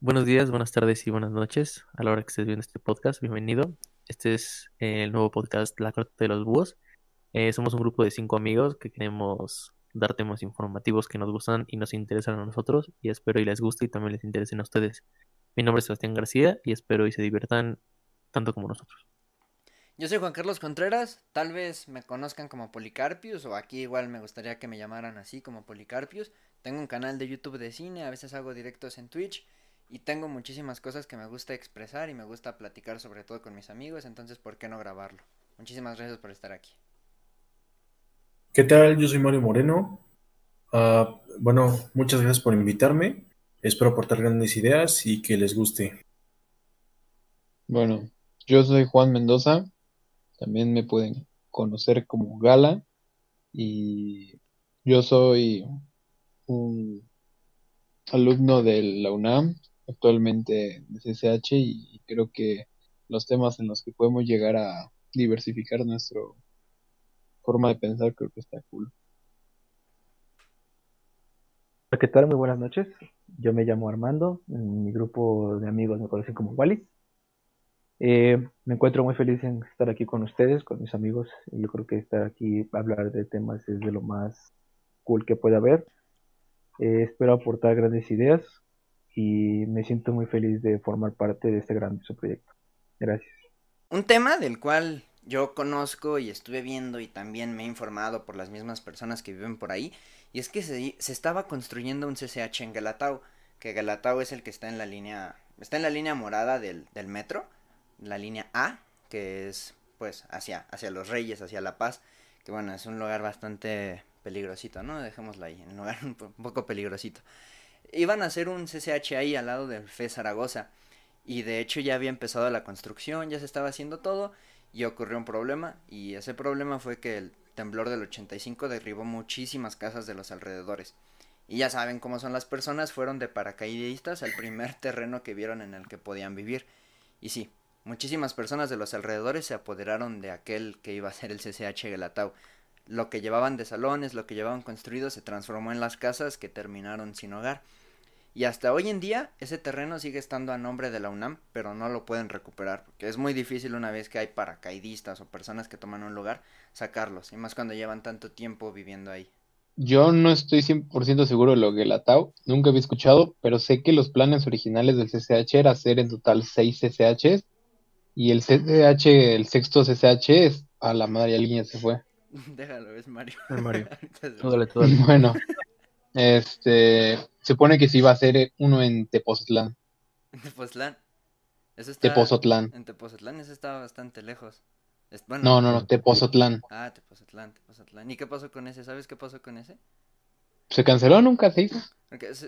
Buenos días, buenas tardes y buenas noches a la hora que estés viendo este podcast. Bienvenido. Este es el nuevo podcast La Corte de los Búhos. Eh, somos un grupo de cinco amigos que queremos dar temas informativos que nos gustan y nos interesan a nosotros y espero y les guste y también les interesen a ustedes. Mi nombre es Sebastián García y espero y se diviertan tanto como nosotros. Yo soy Juan Carlos Contreras, tal vez me conozcan como Policarpius o aquí igual me gustaría que me llamaran así como Policarpius. Tengo un canal de YouTube de cine, a veces hago directos en Twitch y tengo muchísimas cosas que me gusta expresar y me gusta platicar sobre todo con mis amigos, entonces ¿por qué no grabarlo? Muchísimas gracias por estar aquí. ¿Qué tal? Yo soy Mario Moreno. Uh, bueno, muchas gracias por invitarme. Espero aportar grandes ideas y que les guste. Bueno, yo soy Juan Mendoza. También me pueden conocer como Gala. Y yo soy un alumno de la UNAM actualmente de CCH y creo que los temas en los que podemos llegar a diversificar nuestra forma de pensar creo que está cool. ¿Qué tal? Muy buenas noches. Yo me llamo Armando. En mi grupo de amigos me conocen como Wally. Eh, me encuentro muy feliz en estar aquí con ustedes, con mis amigos. Yo creo que estar aquí hablar de temas es de lo más cool que puede haber. Eh, espero aportar grandes ideas y me siento muy feliz de formar parte de este grandioso proyecto. Gracias. Un tema del cual yo conozco y estuve viendo y también me he informado por las mismas personas que viven por ahí, y es que se, se estaba construyendo un CCH en Galatao, que Galatao es el que está en la línea, está en la línea morada del, del metro, la línea A, que es pues hacia, hacia los Reyes, hacia La Paz, que bueno, es un lugar bastante peligrosito, ¿no? Dejémoslo ahí, un lugar un poco peligrosito. Iban a hacer un CCH ahí al lado del FE Zaragoza. Y de hecho ya había empezado la construcción, ya se estaba haciendo todo. Y ocurrió un problema. Y ese problema fue que el temblor del 85 derribó muchísimas casas de los alrededores. Y ya saben cómo son las personas, fueron de paracaidistas al primer terreno que vieron en el que podían vivir. Y sí, muchísimas personas de los alrededores se apoderaron de aquel que iba a ser el CCH Gelatau lo que llevaban de salones, lo que llevaban construido, se transformó en las casas que terminaron sin hogar. Y hasta hoy en día ese terreno sigue estando a nombre de la UNAM, pero no lo pueden recuperar, porque es muy difícil una vez que hay paracaidistas o personas que toman un lugar, sacarlos, y más cuando llevan tanto tiempo viviendo ahí. Yo no estoy 100% seguro de lo que la TAU, nunca había escuchado, pero sé que los planes originales del CCH era hacer en total 6 CCHs, y el CCH, el sexto CCH, es a la madre, alguien ya se fue. Déjalo, es Mario. Es Mario. Bueno, este, se supone que sí iba a ser uno en Tepoztlán. ¿En Tepoztlán? Eso está... Tepozotlán. En Tepozotlán, eso estaba bastante lejos. no, no, no, Tepozotlán. Ah, Tepozotlán, Tepozotlán. ¿Y qué pasó con ese? ¿Sabes qué pasó con ese? Se canceló, nunca se hizo.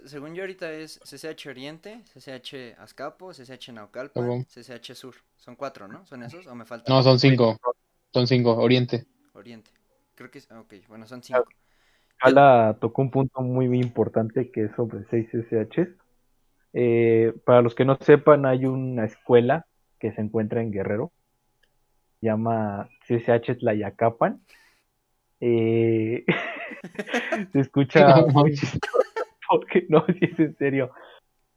según yo ahorita es CCH Oriente, CCH Azcapo, CCH Naucalpan, CCH Sur. Son cuatro, ¿no? ¿Son esos o me faltan? No, son cinco. Son cinco, Oriente. Oriente. Creo que es. Ok, bueno, son cinco. Gala tocó un punto muy, muy importante que es sobre 6 SHs. Eh, para los que no sepan, hay una escuela que se encuentra en Guerrero. Llama CSH Tlayacapan. Eh, se escucha muy chistoso porque no, si es en serio.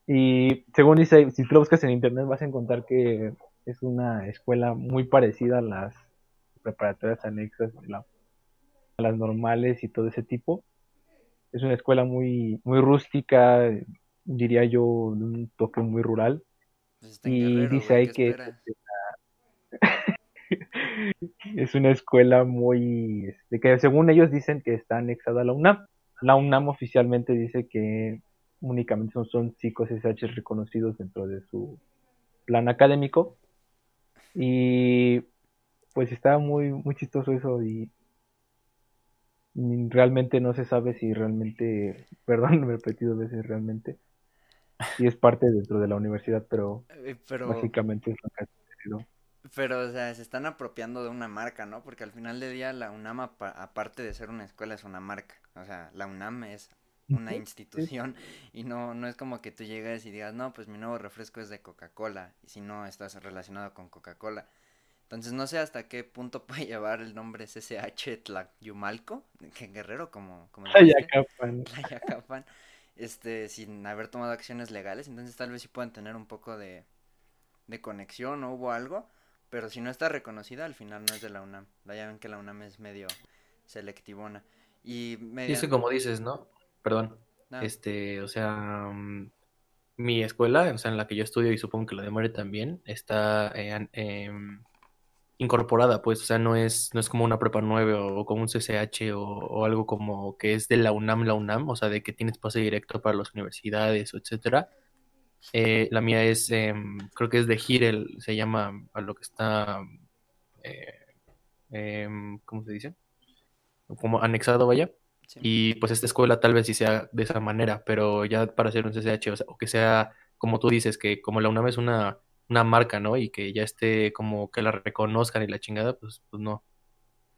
Y según dice, si tú lo buscas en internet vas a encontrar que es una escuela muy parecida a las preparatorias anexas a las normales y todo ese tipo. Es una escuela muy, muy rústica, diría yo, de un toque muy rural. Pues y dice ahí que es una escuela muy, este, que según ellos dicen que está anexada a la UNAM. La UNAM oficialmente dice que únicamente son, son chicos SH reconocidos dentro de su plan académico. Y pues está muy, muy chistoso eso y realmente no se sabe si realmente, perdón, me he repetido veces realmente, si es parte dentro de la universidad, pero, eh, pero básicamente es lo que ha sucedido. Pero, o sea, se están apropiando de una marca, ¿no? Porque al final del día la UNAM, aparte de ser una escuela, es una marca. O sea, la UNAM es una institución y no, no es como que tú llegues y digas, no, pues mi nuevo refresco es de Coca-Cola y si no estás relacionado con Coca-Cola. Entonces no sé hasta qué punto puede llevar el nombre CCH Tlayumalco, que guerrero como... como Tlayacapan. Tlayacapan. este, sin haber tomado acciones legales, entonces tal vez sí puedan tener un poco de, de conexión o hubo algo, pero si no está reconocida, al final no es de la UNAM. Ya ven que la UNAM es medio selectivona. Y, medio... como dices, ¿no? Perdón. Este, o sea, mm, mi escuela, o sea, en la que yo estudio y supongo que la de More también, está eh, incorporada, pues, o sea, no es, no es como una prepa 9 o, como un CCH o, algo como que es de la UNAM, la UNAM, o sea, de que tienes pase directo para las universidades, etcétera. Eh, la mía es, em, creo que es de Girel, se llama a lo que está, eh, em, ¿cómo se dice? Como anexado, vaya. Y pues esta escuela tal vez sí sea de esa manera, pero ya para hacer un CCH, o, sea, o que sea, como tú dices, que como la UNAM es una, una marca, ¿no? Y que ya esté como que la reconozcan y la chingada, pues, pues no,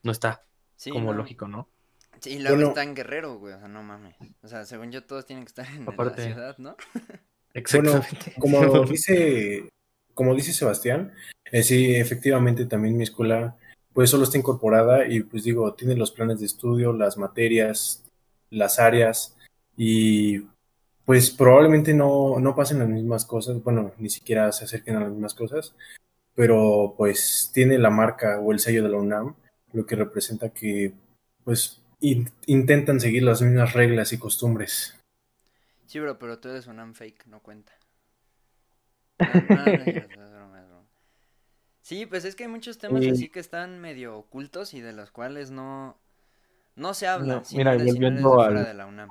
no está como lógico, ¿no? Sí, y luego está en Guerrero, güey, o sea, no mames. O sea, según yo todos tienen que estar en, la ciudad, ¿no? Exactamente. como dice, como dice Sebastián, eh, sí, efectivamente también mi escuela pues solo está incorporada y pues digo, tiene los planes de estudio, las materias, las áreas y pues probablemente no, no pasen las mismas cosas, bueno, ni siquiera se acerquen a las mismas cosas, pero pues tiene la marca o el sello de la UNAM, lo que representa que pues intentan seguir las mismas reglas y costumbres. Sí, bro, pero tú eres UNAM fake, no cuenta. Sí, pues es que hay muchos temas así que están medio ocultos y de los cuales no, no se habla. mira, volviendo al... de la UNAM.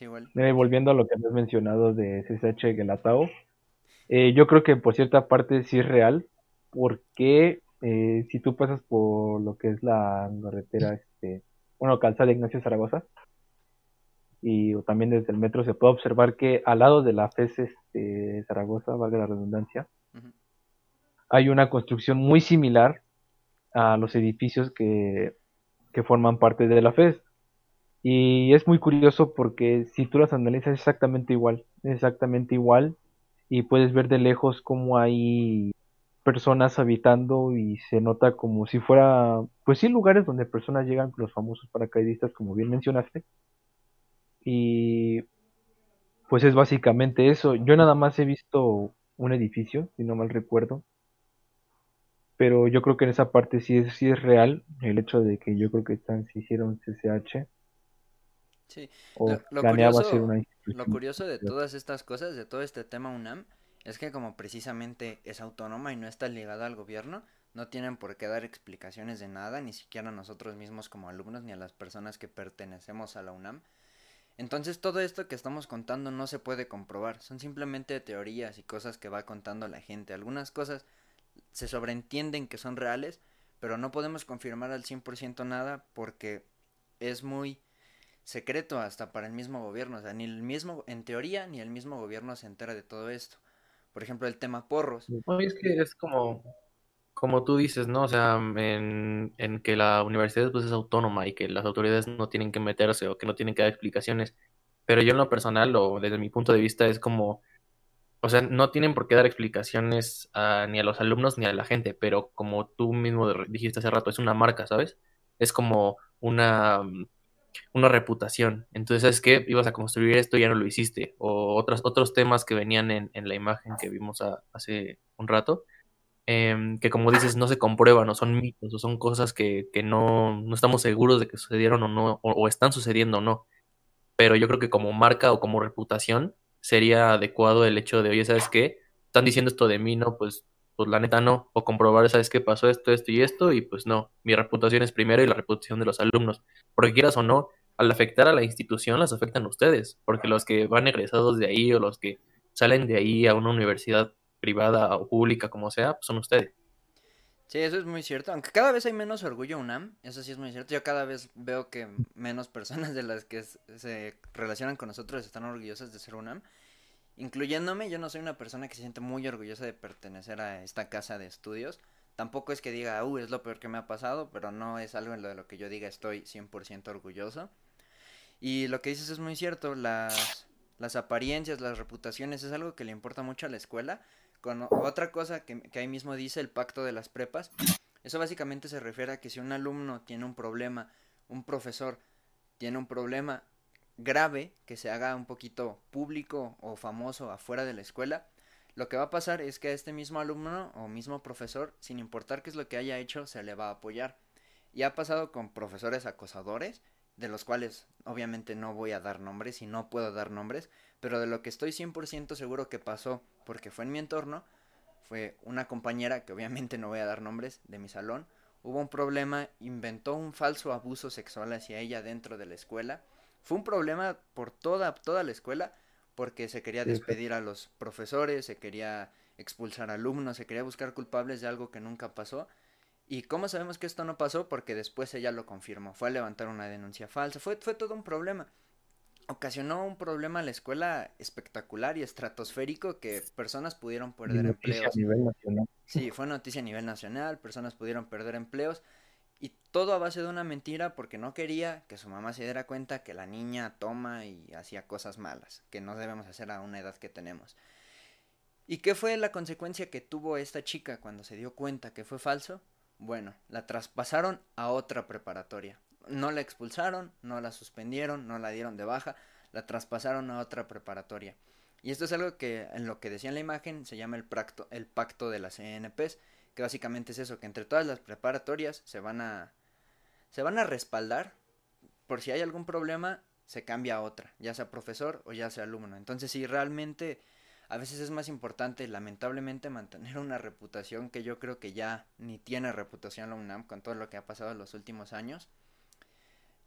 Sí. Mira, y volviendo a lo que has mencionado de CSH Gelatao, eh, yo creo que por cierta parte sí es real, porque eh, si tú pasas por lo que es la carretera, este, bueno, calzada Ignacio Zaragoza, y también desde el metro se puede observar que al lado de la FES este, Zaragoza, valga la redundancia, hay una construcción muy similar a los edificios que, forman parte de la FES. Y es muy curioso porque si tú las analizas exactamente igual, exactamente igual y puedes ver de lejos cómo hay personas habitando y se nota como si fuera, pues sí, lugares donde personas llegan, los famosos paracaidistas, como bien mencionaste. Y pues es básicamente eso. Yo nada más he visto un edificio, si no mal recuerdo, pero yo creo que en esa parte sí es, sí es real el hecho de que yo creo que están, se hicieron CCH. Sí, o lo, curioso, lo curioso de todas estas cosas, de todo este tema UNAM, es que como precisamente es autónoma y no está ligada al gobierno, no tienen por qué dar explicaciones de nada, ni siquiera a nosotros mismos como alumnos, ni a las personas que pertenecemos a la UNAM. Entonces todo esto que estamos contando no se puede comprobar, son simplemente teorías y cosas que va contando la gente. Algunas cosas se sobreentienden que son reales, pero no podemos confirmar al 100% nada porque es muy secreto hasta para el mismo gobierno, o sea, ni el mismo, en teoría, ni el mismo gobierno se entera de todo esto. Por ejemplo, el tema porros. es que es como, como tú dices, ¿no? O sea, en, en que la universidad pues, es autónoma y que las autoridades no tienen que meterse o que no tienen que dar explicaciones. Pero yo en lo personal, o desde mi punto de vista, es como o sea, no tienen por qué dar explicaciones ni a los alumnos ni a la gente, pero como tú mismo dijiste hace rato, es una marca, ¿sabes? Es como una, una reputación. Entonces, ¿sabes qué? Ibas a construir esto y ya no lo hiciste. O otros, otros temas que venían en, en la imagen que vimos hace un rato, em, que como dices, no se comprueban, o son mitos, o son cosas que, que no, no estamos seguros de que sucedieron o no, o están sucediendo o no. Pero yo creo que como marca o como reputación, sería adecuado el hecho de, oye, ¿sabes qué? Están diciendo esto de mí, ¿no? Pues, pues la neta no. O comprobar, ¿sabes qué? Pasó esto, esto y esto, y pues no. Mi reputación es primero y la reputación de los alumnos. Porque quieras o no, al afectar a la institución, las afectan ustedes. Porque los que van egresados de ahí o los que salen de ahí a una universidad privada o pública, como sea, pues son ustedes. Sí, eso es muy cierto. Aunque cada vez hay menos orgullo UNAM, eso sí es muy cierto. Yo cada vez veo que menos personas de las que se relacionan con nosotros están orgullosas de ser UNAM. Incluyéndome, yo no soy una persona que se siente muy orgullosa de pertenecer a esta casa de estudios. Tampoco es que diga, uh, es lo peor que me ha pasado, pero no es algo en lo de lo que yo diga estoy 100% orgulloso. Y lo que dices es muy cierto, las, las apariencias, las reputaciones es algo que le importa mucho a la escuela con otra cosa que, ahí mismo dice el pacto de las prepas, eso básicamente se refiere a que si un alumno tiene un problema, un profesor tiene un problema, grave que se haga un poquito público o famoso afuera de la escuela, lo que va a pasar es que a este mismo alumno o mismo profesor, sin importar qué es lo que haya hecho, se le va a apoyar. Y ha pasado con profesores acosadores, de los cuales obviamente no voy a dar nombres y no puedo dar nombres, pero de lo que estoy 100% seguro que pasó, porque fue en mi entorno, fue una compañera, que obviamente no voy a dar nombres, de mi salón, hubo un problema, inventó un falso abuso sexual hacia ella dentro de la escuela. Fue un problema por toda, toda la escuela, porque se quería despedir a los profesores, se quería expulsar alumnos, se quería buscar culpables de algo que nunca pasó. ¿Y cómo sabemos que esto no pasó? Porque después ella lo confirmó, fue a levantar una denuncia falsa, fue, fue todo un problema. Ocasionó un problema a la escuela espectacular y estratosférico que personas pudieron perder empleos. A nivel nacional. Sí, fue noticia a nivel nacional, personas pudieron perder empleos y todo a base de una mentira porque no quería que su mamá se diera cuenta que la niña toma y hacía cosas malas, que no debemos hacer a una edad que tenemos. ¿Y qué fue la consecuencia que tuvo esta chica cuando se dio cuenta que fue falso? Bueno, la traspasaron a otra preparatoria. No la expulsaron, no la suspendieron, no la dieron de baja, la traspasaron a otra preparatoria. Y esto es algo que en lo que decía en la imagen se llama el pacto, el pacto de las CNPs, que básicamente es eso, que entre todas las preparatorias se van a se van a respaldar por si hay algún problema, se cambia a otra, ya sea profesor o ya sea alumno. Entonces, si realmente a veces es más importante, lamentablemente, mantener una reputación que yo creo que ya ni tiene reputación la UNAM con todo lo que ha pasado en los últimos años,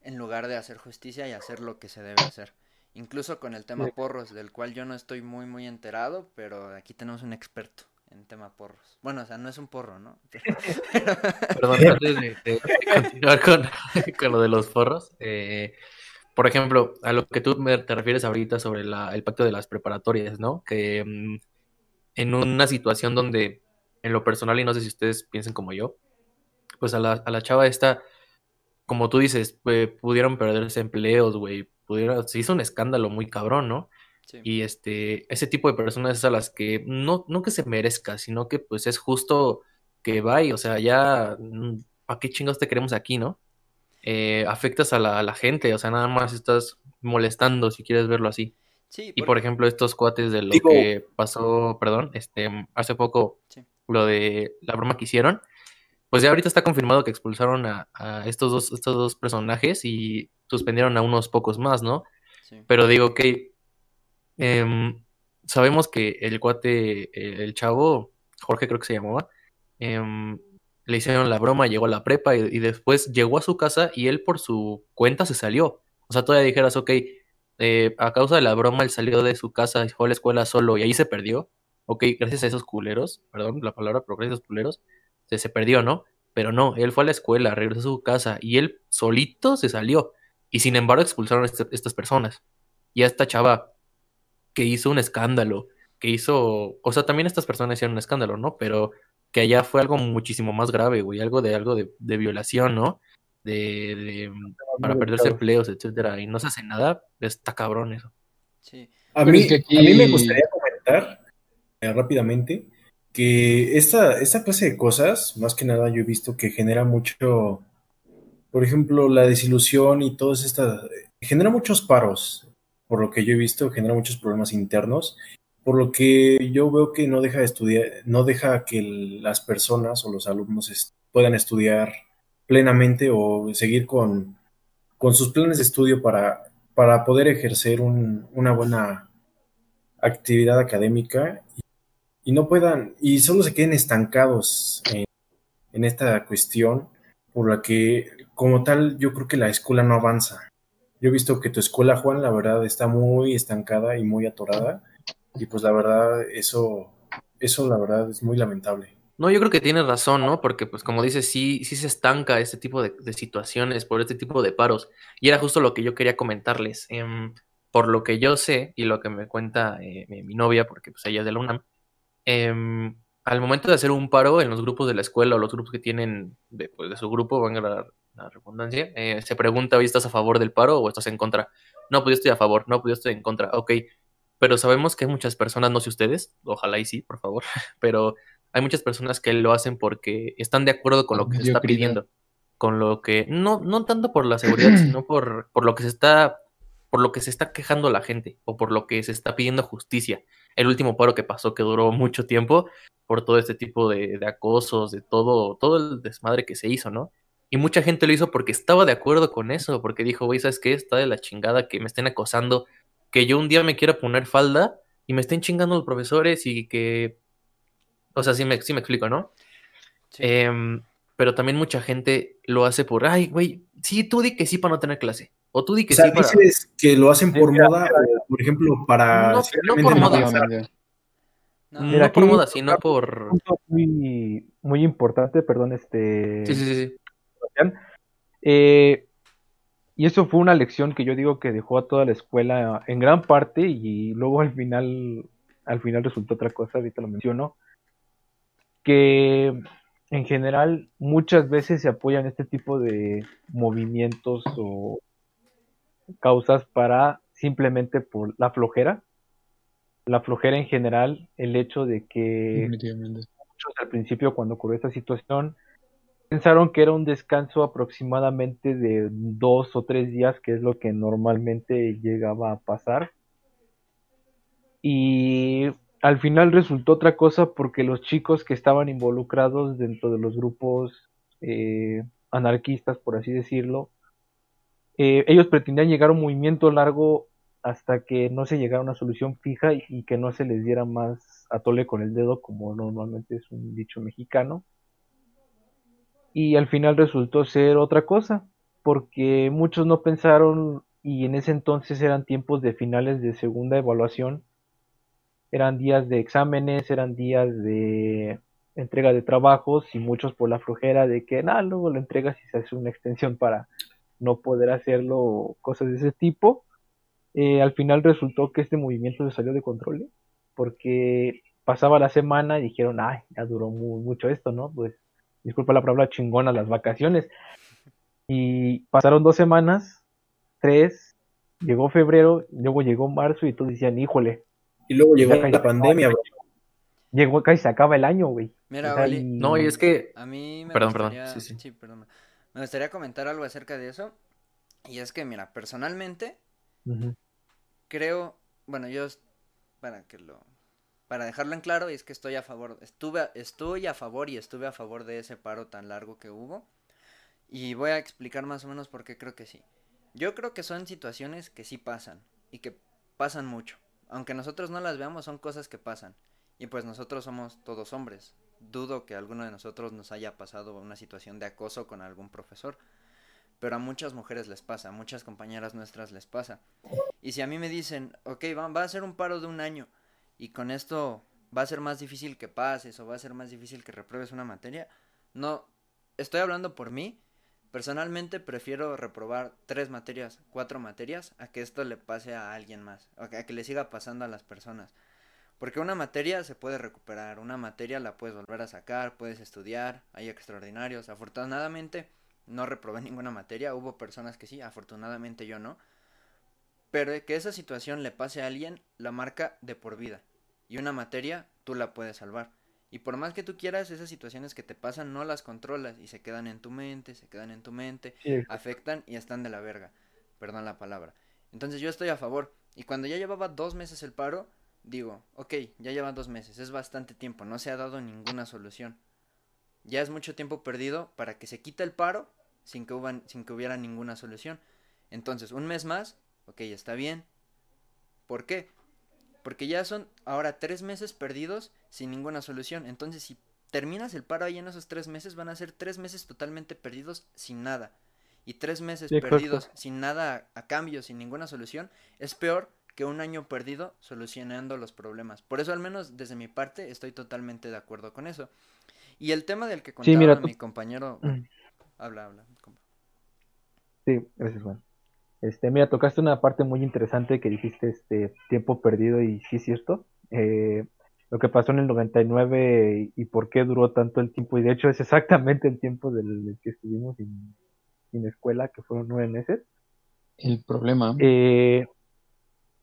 en lugar de hacer justicia y hacer lo que se debe hacer. Incluso con el tema porros, del cual yo no estoy muy, muy enterado, pero aquí tenemos un experto en tema porros. Bueno, o sea, no es un porro, ¿no? Perdón, antes de, continuar con, con, lo de los porros, eh, por ejemplo, a lo que tú te refieres ahorita sobre el pacto de las preparatorias, ¿no? Que mm, en una situación donde, en lo personal, y no sé si ustedes piensen como yo, pues a la, a la chava esta, como tú dices, pudieron perderse empleos, güey, pudieron, se hizo un escándalo muy cabrón, ¿no? Y este, ese tipo de personas es a las que no, no que se merezca, sino que pues es justo que vaya, o sea, ya, mm, ¿para qué chingados te queremos aquí, no? eh, afectas a la, gente, o sea, nada más estás molestando si quieres verlo así. Y por ejemplo, estos cuates de lo que pasó, perdón, este, hace poco, lo de la broma que hicieron, pues ya ahorita está confirmado que expulsaron a, estos, dos, estos dos personajes y suspendieron a unos pocos más, ¿no? Pero digo que em, sabemos que el cuate, el, chavo, Jorge creo que se llamaba, eh, le hicieron la broma, llegó a la prepa y, después llegó a su casa y él por su cuenta se salió. O sea, todavía dijeras, ok, eh, a causa de la broma él salió de su casa y fue a la escuela solo y ahí se perdió. Ok, gracias a esos culeros, perdón la palabra, pero gracias a esos culeros, se, se perdió, ¿no? Pero no, él fue a la escuela, regresó a su casa y él solito se salió. Y sin embargo expulsaron a este, estas personas. Y a esta chava que hizo un escándalo, que hizo, o sea, también estas personas hicieron un escándalo, ¿no? Pero que allá fue algo muchísimo más grave, güey, algo de algo de, violación, ¿no? De, para perderse empleos, etcétera, y no se hace nada, está cabrón eso. Sí. A mí, a mí me gustaría comentar eh, rápidamente que esta, esta clase de cosas, más que nada yo he visto que genera mucho, por ejemplo, la desilusión y todas estas, genera muchos paros, por lo que yo he visto, genera muchos problemas internos por lo que yo veo que no deja de estudiar, no deja que las personas o los alumnos puedan estudiar plenamente o seguir con, con sus planes de estudio para, para poder ejercer una buena actividad académica y, no puedan, y solo se queden estancados en, en esta cuestión por la que como tal yo creo que la escuela no avanza. Yo he visto que tu escuela, Juan, la verdad está muy estancada y muy atorada y pues la verdad, eso, eso la verdad es muy lamentable. No, yo creo que tienes razón, ¿no? Porque, pues, como dices, sí, sí se estanca este tipo de, situaciones por este tipo de paros. Y era justo lo que yo quería comentarles. Em, por lo que yo sé y lo que me cuenta eh, mi, novia, porque pues ella es de la UNAM, em, al momento de hacer un paro en los grupos de la escuela o los grupos que tienen de, pues, de su grupo, van a la, redundancia, eh, se pregunta, hoy ¿estás a favor del paro o estás en contra? No, pues yo estoy a favor, no, pues yo estoy en contra. Ok, pero sabemos que hay muchas personas, no sé ustedes, ojalá y sí, por favor, pero hay muchas personas que lo hacen porque están de acuerdo con lo que se está pidiendo, con lo que, no, no tanto por la seguridad, sino por, por lo que se está por lo que se está quejando la gente o por lo que se está pidiendo justicia. El último paro que pasó, que duró mucho tiempo, por todo este tipo de, de acosos, de todo, todo el desmadre que se hizo, ¿no? Y mucha gente lo hizo porque estaba de acuerdo con eso, porque dijo, güey, ¿sabes qué? Está de la chingada que me estén acosando, que yo un día me quiera poner falda y me estén chingando los profesores y que... O sea, sí me, sí me explico, ¿no? Sí. Em, pero también mucha gente lo hace por, ay, güey, sí, tú di que sí para no tener clase. O tú di que O sea, sí para... dices que lo hacen por Sí, mira, moda, o, por ejemplo, para No, no por moda. No, no Mira, por moda, sino por... Muy, muy importante, perdón, este. Sí, sí, sí, sí. Sebastián. Eh, y eso fue una lección que yo digo que dejó a toda la escuela en gran parte y luego al final, al final resultó otra cosa, ahorita lo menciono, que en general muchas veces se apoyan este tipo de movimientos o causas para simplemente por la flojera, la flojera en general, el hecho de que muchos al principio cuando ocurrió esta situación pensaron que era un descanso aproximadamente de dos o tres días, que es lo que normalmente llegaba a pasar. Y al final resultó otra cosa porque los chicos que estaban involucrados dentro de los grupos eh, anarquistas, por así decirlo, eh, ellos pretendían llegar a un movimiento largo hasta que no se llegara a una solución fija y, y que no se les diera más atole con el dedo, como normalmente es un dicho mexicano. Y al final resultó ser otra cosa, porque muchos no pensaron, y en ese entonces eran tiempos de finales de segunda evaluación, eran días de exámenes, eran días de entrega de trabajos, y muchos por la flojera de que, nada, luego lo entregas y se hace una extensión para no poder hacerlo, cosas de ese tipo. Eh, al final resultó que este movimiento se salió de control, porque pasaba la semana y dijeron, ay, ya duró mu- mucho esto, ¿no? Pues, disculpa la palabra chingona, las vacaciones. Y pasaron dos semanas, tres, llegó febrero, luego llegó marzo y todos decían, híjole, Y luego llegó la pandemia, bro. llegó casi se acaba el año, güey. Mira, O sea, Oli, y- No, y es que... A mí me Perdón, perdón, gustaría, sí, sí. perdón. Me gustaría comentar algo acerca de eso. Y es que, mira, personalmente creo, bueno, yo para que lo para dejarlo en claro es que estoy a favor, estuve estoy a favor y estuve a favor de ese paro tan largo que hubo. Y voy a explicar más o menos por qué creo que sí. Yo creo que son situaciones que sí pasan y que pasan mucho. Aunque nosotros no las veamos, son cosas que pasan. Y pues nosotros somos todos hombres. Dudo que alguno de nosotros nos haya pasado una situación de acoso con algún profesor. Pero a muchas mujeres les pasa, a muchas compañeras nuestras les pasa. Y si a mí me dicen, ok, va a ser un paro de un año y con esto va a ser más difícil que pases o va a ser más difícil que repruebes una materia, no, estoy hablando por mí. Personalmente prefiero reprobar tres materias, cuatro materias, a que esto le pase a alguien más, a que, a que le siga pasando a las personas. Porque una materia se puede recuperar, una materia la puedes volver a sacar, puedes estudiar, hay extraordinarios. Afortunadamente no reprobé ninguna materia, hubo personas que sí, afortunadamente yo no. Pero que esa situación le pase a alguien, la marca de por vida. Y una materia, tú la puedes salvar. Y por más que tú quieras, esas situaciones que te pasan no las controlas y se quedan en tu mente, se quedan en tu mente, Sí, afectan y están de la verga. Perdón la palabra. Entonces yo estoy a favor. Y cuando ya llevaba dos meses el paro, digo, ok, ya lleva dos meses, es bastante tiempo, no se ha dado ninguna solución. Ya es mucho tiempo perdido para que se quite el paro sin que, huban- sin que hubiera ninguna solución. Entonces, un mes más, ok, está bien. ¿Por qué? Porque ya son ahora tres meses perdidos sin ninguna solución. Entonces, si terminas el paro ahí en esos tres meses, van a ser tres meses totalmente perdidos sin nada. Y tres meses Sí, perdidos sin nada a cambio, sin ninguna solución, es peor que un año perdido solucionando los problemas. Por eso, al menos desde mi parte, estoy totalmente de acuerdo con eso. Y el tema del que contaba mira, tú- mi compañero. Mm. Habla, habla. Sí, gracias, Juan. Este, mira, tocaste una parte muy interesante que dijiste, este, tiempo perdido, y sí es cierto. Eh, lo que pasó en el 99 y, y por qué duró tanto el tiempo, y de hecho es exactamente el tiempo del que estuvimos sin, sin escuela, que fueron nueve meses. El problema, Eh,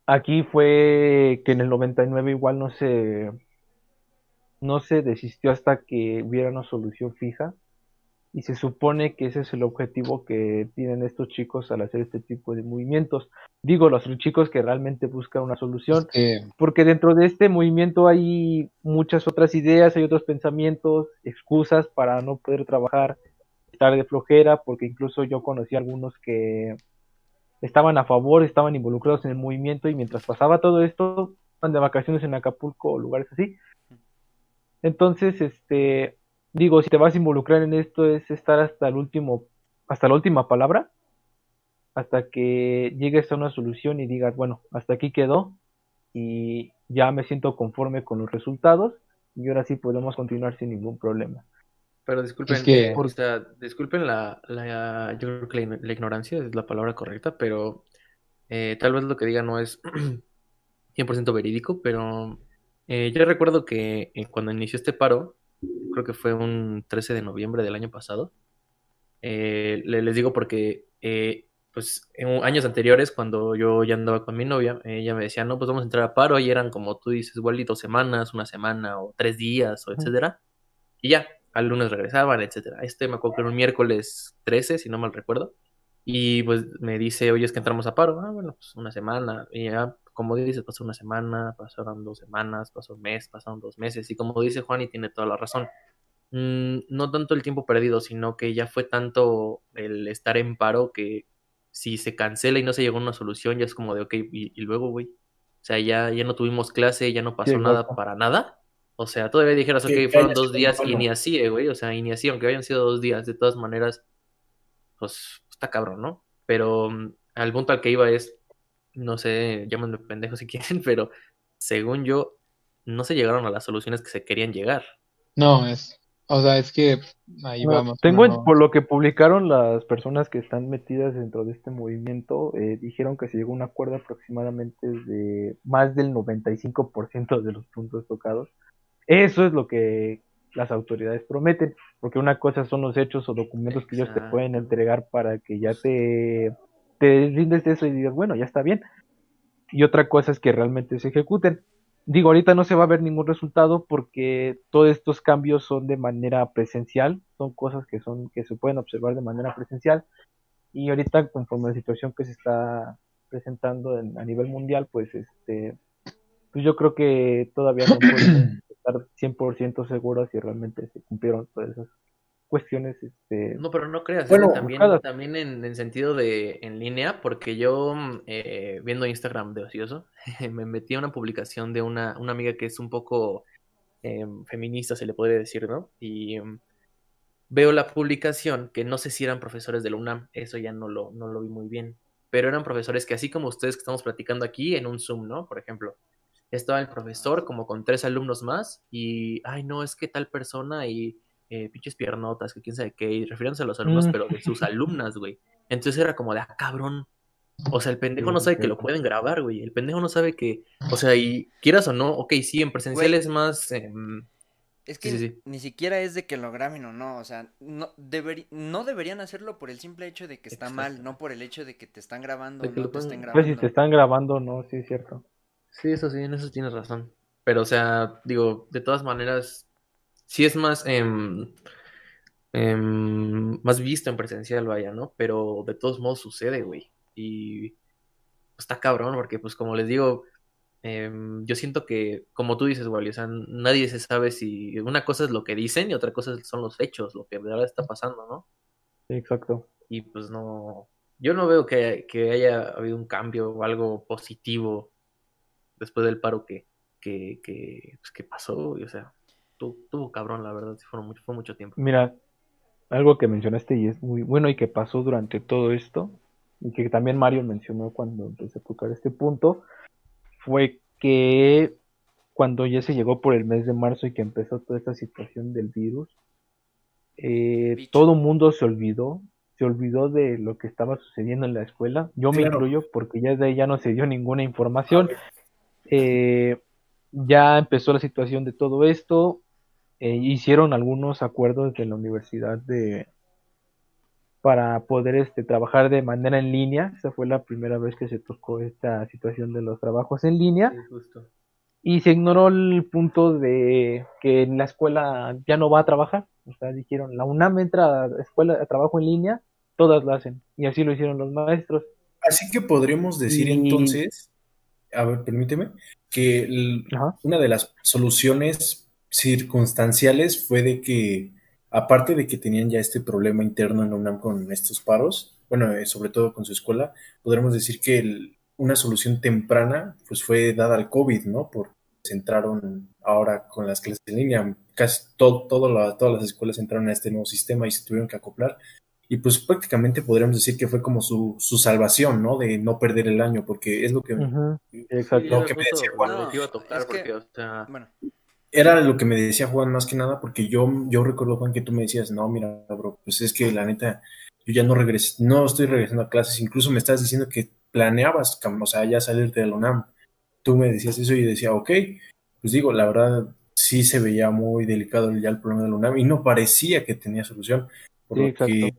aquí fue que en el 99 igual no se, no se desistió hasta que hubiera una solución fija. Y se supone que ese es el objetivo que tienen estos chicos al hacer este tipo de movimientos. Digo, los chicos que realmente buscan una solución, porque dentro de este movimiento hay muchas otras ideas, hay otros pensamientos, excusas para no poder trabajar, estar de flojera, porque incluso yo conocí algunos que estaban a favor, estaban involucrados en el movimiento y mientras pasaba todo esto, van de vacaciones en Acapulco o lugares así. Entonces, este, digo, si te vas a involucrar en esto es estar hasta el último, hasta la última palabra, hasta que llegues a una solución y digas, bueno, hasta aquí quedó y ya me siento conforme con los resultados y ahora sí podemos continuar sin ningún problema. Pero disculpen, que... disculpen la, la, yo creo que la, ignorancia es la palabra correcta, pero eh, tal vez lo que diga no es 100% verídico, pero eh, yo recuerdo que eh, cuando inició este paro, creo que fue un 13 de noviembre del año pasado. Eh, les digo porque, eh, pues, en años anteriores, cuando yo ya andaba con mi novia, ella me decía, no, pues vamos a entrar a paro, y eran como tú dices, igual y dos semanas, una semana, o tres días, o etcétera. Y ya, al lunes regresaban, etcétera. Este me acuerdo que era un miércoles 13, si no mal recuerdo. Y pues me dice, oye, es que entramos a paro. Ah, bueno, pues una semana. Y ya como dices, pasó una semana, pasaron dos semanas, pasó un mes, pasaron dos meses. Y como dice Juan, y tiene toda la razón, mm, no tanto el tiempo perdido, sino que ya fue tanto el estar en paro que si se cancela y no se llegó a una solución, ya es como de, ok, y, luego, güey. O sea, ya, ya no tuvimos clase, ya no pasó nada para nada. O sea, todavía dijeras, ok, fueron dos días y ni así, eh, güey. O sea, y ni así, aunque hayan sido dos días, de todas maneras, pues está cabrón, ¿no? Pero mm, al punto al que iba es, no sé, llámenme pendejo si quieren, pero según yo, no se llegaron a las soluciones que se querían llegar. No, es, o sea, es que ahí vamos. Tengo, por lo que publicaron las personas que están metidas dentro de este movimiento, eh, dijeron que se llegó a un acuerdo aproximadamente de más del 95% de los puntos tocados. Eso es lo que las autoridades prometen, porque una cosa son los hechos o documentos que ellos te pueden entregar para que ya te te rindes de eso y digas, bueno, ya está bien. Y otra cosa es que realmente se ejecuten. Digo, ahorita no se va a ver ningún resultado porque todos estos cambios son de manera presencial, son cosas que son que se pueden observar de manera presencial. Y ahorita conforme la situación que se está presentando a nivel mundial, pues este pues yo creo que todavía no podemos estar 100% seguros si realmente se cumplieron todas esas cuestiones. Este... No, pero no creas, bueno, también, también en, sentido de en línea, porque yo eh, viendo Instagram de ocioso, me metí a una publicación de una, una amiga que es un poco eh, feminista, se le puede decir, ¿no? Y em, veo la publicación que no sé si eran profesores de la UNAM, eso ya no lo, no lo vi muy bien, pero eran profesores que así como ustedes que estamos platicando aquí en un Zoom, ¿no? Por ejemplo, estaba el profesor como con tres alumnos más y, ay, no, es que tal persona y eh, pinches piernotas, que quién sabe qué, y refiriéndose a los alumnos, mm. pero de sus alumnas, güey. Entonces era como de, ah, cabrón. O sea, el pendejo no sabe que lo pueden grabar, güey. El pendejo no sabe que, o sea, y quieras o no, ok, sí, en presencial es más... Em, es que ni siquiera es de que lo graben o no, o sea, no, no deberían hacerlo por el simple hecho de que está mal, no por el hecho de que te están grabando o no te estén grabando. Pues si te están grabando, no, sí es cierto. Sí, eso sí, en eso tienes razón. Pero, o sea, digo, de todas maneras, sí es más, em, más visto en presencial, vaya, ¿no? Pero de todos modos sucede, güey. Y está cabrón, porque pues como les digo, em, yo siento que, como tú dices, güey, o sea, nadie se sabe si una cosa es lo que dicen y otra cosa son los hechos, lo que de verdad está pasando, ¿no? exacto. Y pues no, yo no veo que, haya habido un cambio o algo positivo después del paro que, que, que, pues, que pasó, o sea, tuvo cabrón, la verdad, fue mucho, fue mucho tiempo. Mira, algo que mencionaste y es muy bueno y que pasó durante todo esto, y que también Mario mencionó cuando empecé a tocar este punto, fue que cuando ya se llegó por el mes de marzo y que empezó toda esta situación del virus, eh, todo el mundo se olvidó, se olvidó de lo que estaba sucediendo en la escuela. Yo me incluyo porque ya de ahí ya no se dio ninguna información. Eh, ya empezó la situación de todo esto, eh, hicieron algunos acuerdos de la universidad de para poder este trabajar de manera en línea. Esa fue la primera vez que se tocó esta situación de los trabajos en línea. Y se ignoró el punto de que en la escuela ya no va a trabajar. O sea, dijeron, la UNAM entra a escuela, a trabajo en línea, todas lo hacen. Y así lo hicieron los maestros. Así que podríamos decir Y- entonces, a ver, permíteme, que Ajá. una de las soluciones circunstanciales fue de que, aparte de que tenían ya este problema interno en la UNAM con estos paros, bueno, eh, sobre todo con su escuela, podríamos decir que el- una solución temprana pues fue dada al COVID, ¿no? Porque se entraron ahora con las clases en línea, casi todo, todo la- todas las escuelas entraron a este nuevo sistema y se tuvieron que acoplar. Y pues prácticamente podríamos decir que fue como su, su salvación, ¿no? De no perder el año, porque es lo que Ujú, Sí, Exacto. Lo que me decía Juan. iba a tocar, Es que- porque, o sea, Bueno, era lo que me decía Juan más que nada, porque yo, yo recuerdo, Juan, que tú me decías, no, mira, bro, pues es que la neta, yo ya no regresé, no estoy regresando a clases, incluso me estás diciendo que planeabas, o sea, ya salirte de la UNAM. Tú me decías eso y yo decía, ok, pues digo, la verdad, sí se veía muy delicado ya el problema de la UNAM y no parecía que tenía solución, por Sí, lo que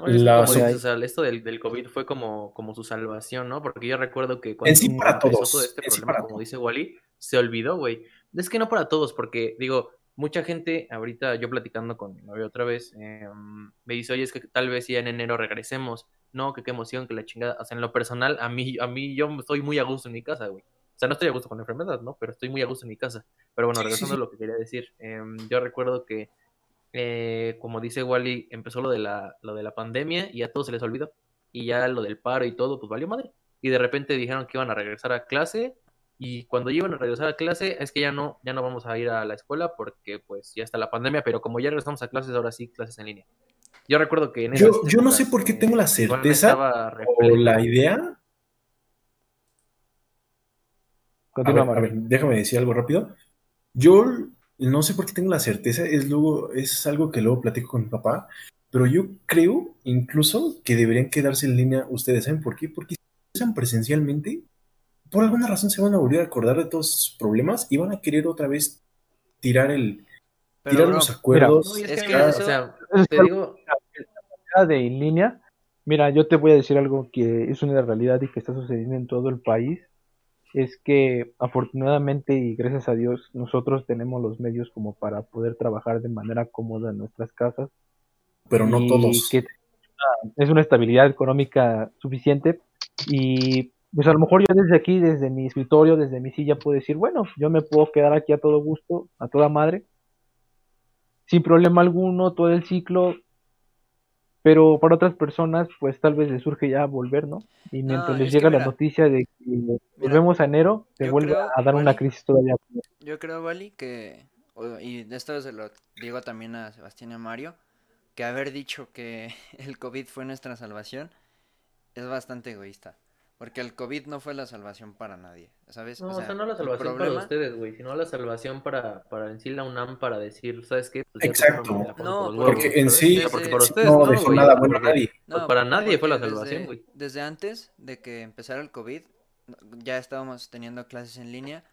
no, la como o sea, esto del, del COVID fue como, como su salvación, ¿no? Porque yo recuerdo que cuando en sí para empezó todos, todo este en sí problema, para como todos. dice Wally, se olvidó, güey. Es que no para todos, porque digo, mucha gente, ahorita yo platicando con mi novio otra vez, eh, me dice, oye, es que tal vez ya en enero regresemos. No, que qué emoción, que la chingada. O sea, en lo personal, a mí, a mí yo estoy muy a gusto en mi casa, güey. O sea, no estoy a gusto con la enfermedad, ¿no? Pero estoy muy a gusto en mi casa. Pero bueno, regresando a lo que quería decir, em, yo recuerdo que, eh, como dice Wally, empezó lo de, la, lo de la pandemia y a todos se les olvidó. Y ya lo del paro y todo, pues valió madre. Y de repente dijeron que iban a regresar a clase. Y cuando iban a regresar a clase, es que ya no, ya no vamos a ir a la escuela porque pues ya está la pandemia, pero como ya regresamos a clases, ahora sí, clases en línea. Yo recuerdo que en Yo- yo no sé por qué tengo la certeza o la idea A Continúa, ver, a Mario. ver, déjame decir algo rápido. Yo no sé por qué tengo la certeza, es luego, es algo que luego platico con mi papá, pero yo creo incluso que deberían quedarse en línea. ¿Ustedes saben por qué? Porque si usan presencialmente, por alguna razón se van a volver a acordar de todos sus problemas y van a querer otra vez tirar el, pero tirar bro, los acuerdos. No, es que, eso- o sea, te digo, de en línea, mira, yo te voy a decir algo que es una realidad y que está sucediendo en todo el país. Es que afortunadamente y gracias a Dios nosotros tenemos los medios como para poder trabajar de manera cómoda en nuestras casas pero no y todos. que es una estabilidad económica suficiente y pues a lo mejor yo desde aquí, desde mi escritorio, desde mi silla puedo decir, bueno, yo me puedo quedar aquí a todo gusto, a toda madre, sin problema alguno, todo el ciclo, pero para otras personas pues tal vez les surge ya volver, ¿no? Y mientras No, les llega la noticia de que volvemos a enero, se vuelve creo, a dar una crisis todavía. Yo creo, Wally, que, y de esto se lo digo también a Sebastián y a Mario, que haber dicho que el COVID fue nuestra salvación es bastante egoísta. Porque el COVID no fue la salvación para nadie, ¿sabes? No, O o sea, no la salvación para ustedes, güey, sino la salvación para, para en sí la UNAM para decir, ¿sabes qué? Pues Exacto. No, Porque en sí porque para desde- ustedes no no, dejó nada bueno a nadie. pues, No, para nadie fue la salvación, güey. Desde antes de que empezara el COVID, ya estábamos teniendo clases en línea,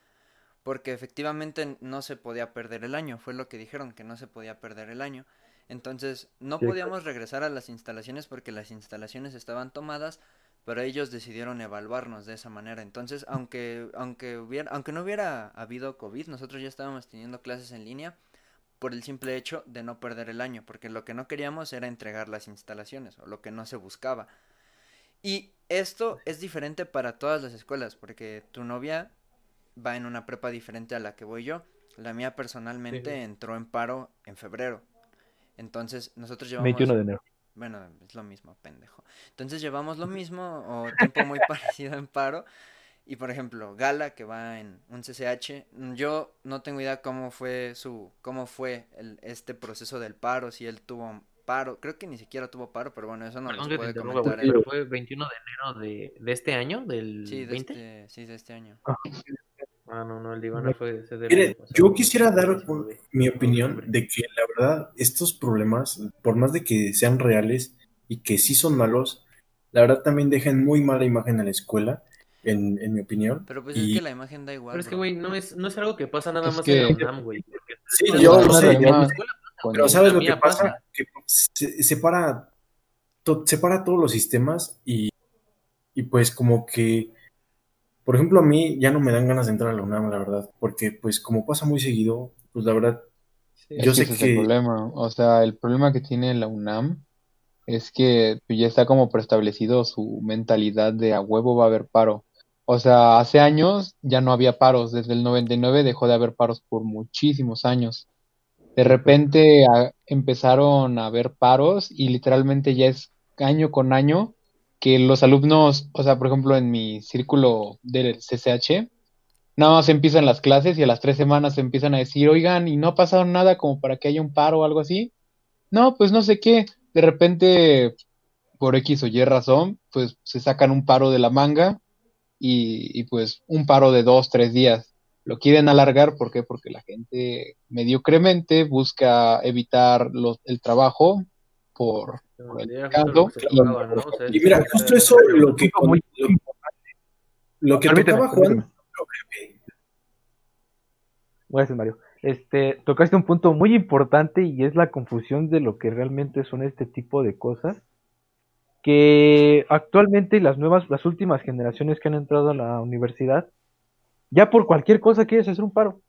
porque efectivamente no se podía perder el año, fue lo que dijeron, que no se podía perder el año. Entonces, no Sí, podíamos regresar a las instalaciones porque las instalaciones estaban tomadas, pero ellos decidieron evaluarnos de esa manera. Entonces, aunque, aunque, hubiera, aunque no hubiera habido COVID, nosotros ya estábamos teniendo clases en línea por el simple hecho de no perder el año, porque lo que no queríamos era entregar las instalaciones, o lo que no se buscaba. Y esto es diferente para todas las escuelas, porque tu novia va en una prepa diferente a la que voy yo. La mía personalmente Sí. entró en paro en febrero. Entonces, nosotros llevamos... 21 de enero. Bueno, es lo mismo, pendejo. Entonces llevamos lo mismo o tiempo muy parecido en paro. Y por ejemplo, Gala, que va en un CCH, mm, yo no tengo idea cómo fue su, cómo fue el, este proceso del paro, si él tuvo paro, creo que ni siquiera tuvo paro, pero bueno, eso no nos puede comentar pero fue 21 de enero de, de este año, del Sí, de 20. este, sí, de este año. Ah, no, no, el de Ivana fue ese del Mire, pasado. yo quisiera dar un- 19. mi opinión de que la verdad estos problemas, por más de que sean reales y que sí son malos, la verdad también dejan muy mala imagen a la escuela, en, en mi opinión. Pero pues Y- es que la imagen da igual. Pero es que, güey, no es, no es algo que pasa nada Es más que- en la UNAM, güey. Sí, yo lo la sé, yo- la pero ¿sabes lo la que pasa? pasa. Que se, separa, to- separa todos los sistemas y, y pues como que, por ejemplo, a mí ya no me dan ganas de entrar a la UNAM, la verdad, porque pues como pasa muy seguido, pues la verdad Yo sé ese es que- el problema. O sea, el problema que tiene la UNAM es que pues, ya está como preestablecido su mentalidad de a huevo va a haber paro. O sea, hace años ya no había paros. Desde el 99 dejó de haber paros por muchísimos años. De repente a- empezaron a haber paros y literalmente ya es año con año que los alumnos, o sea, por ejemplo, en mi círculo del CCH, nada más empiezan las clases y a las tres semanas empiezan a decir, oigan, y no ha pasado nada como para que haya un paro o algo así. No, pues no sé qué. De repente, por X o Y razón, pues se sacan un paro de la manga y, pues un paro de dos, tres días. Lo quieren alargar, ¿por qué? Porque la gente mediocremente busca evitar los, el trabajo por, Y mira, es- justo eso lo que, lo, lo que tocaba Juan. Gracias, Mario. Este, tocaste un punto muy importante y es la confusión de lo que realmente son este tipo de cosas. Que actualmente las nuevas, las últimas generaciones que han entrado a la universidad, ya por cualquier cosa quieres hacer un paro.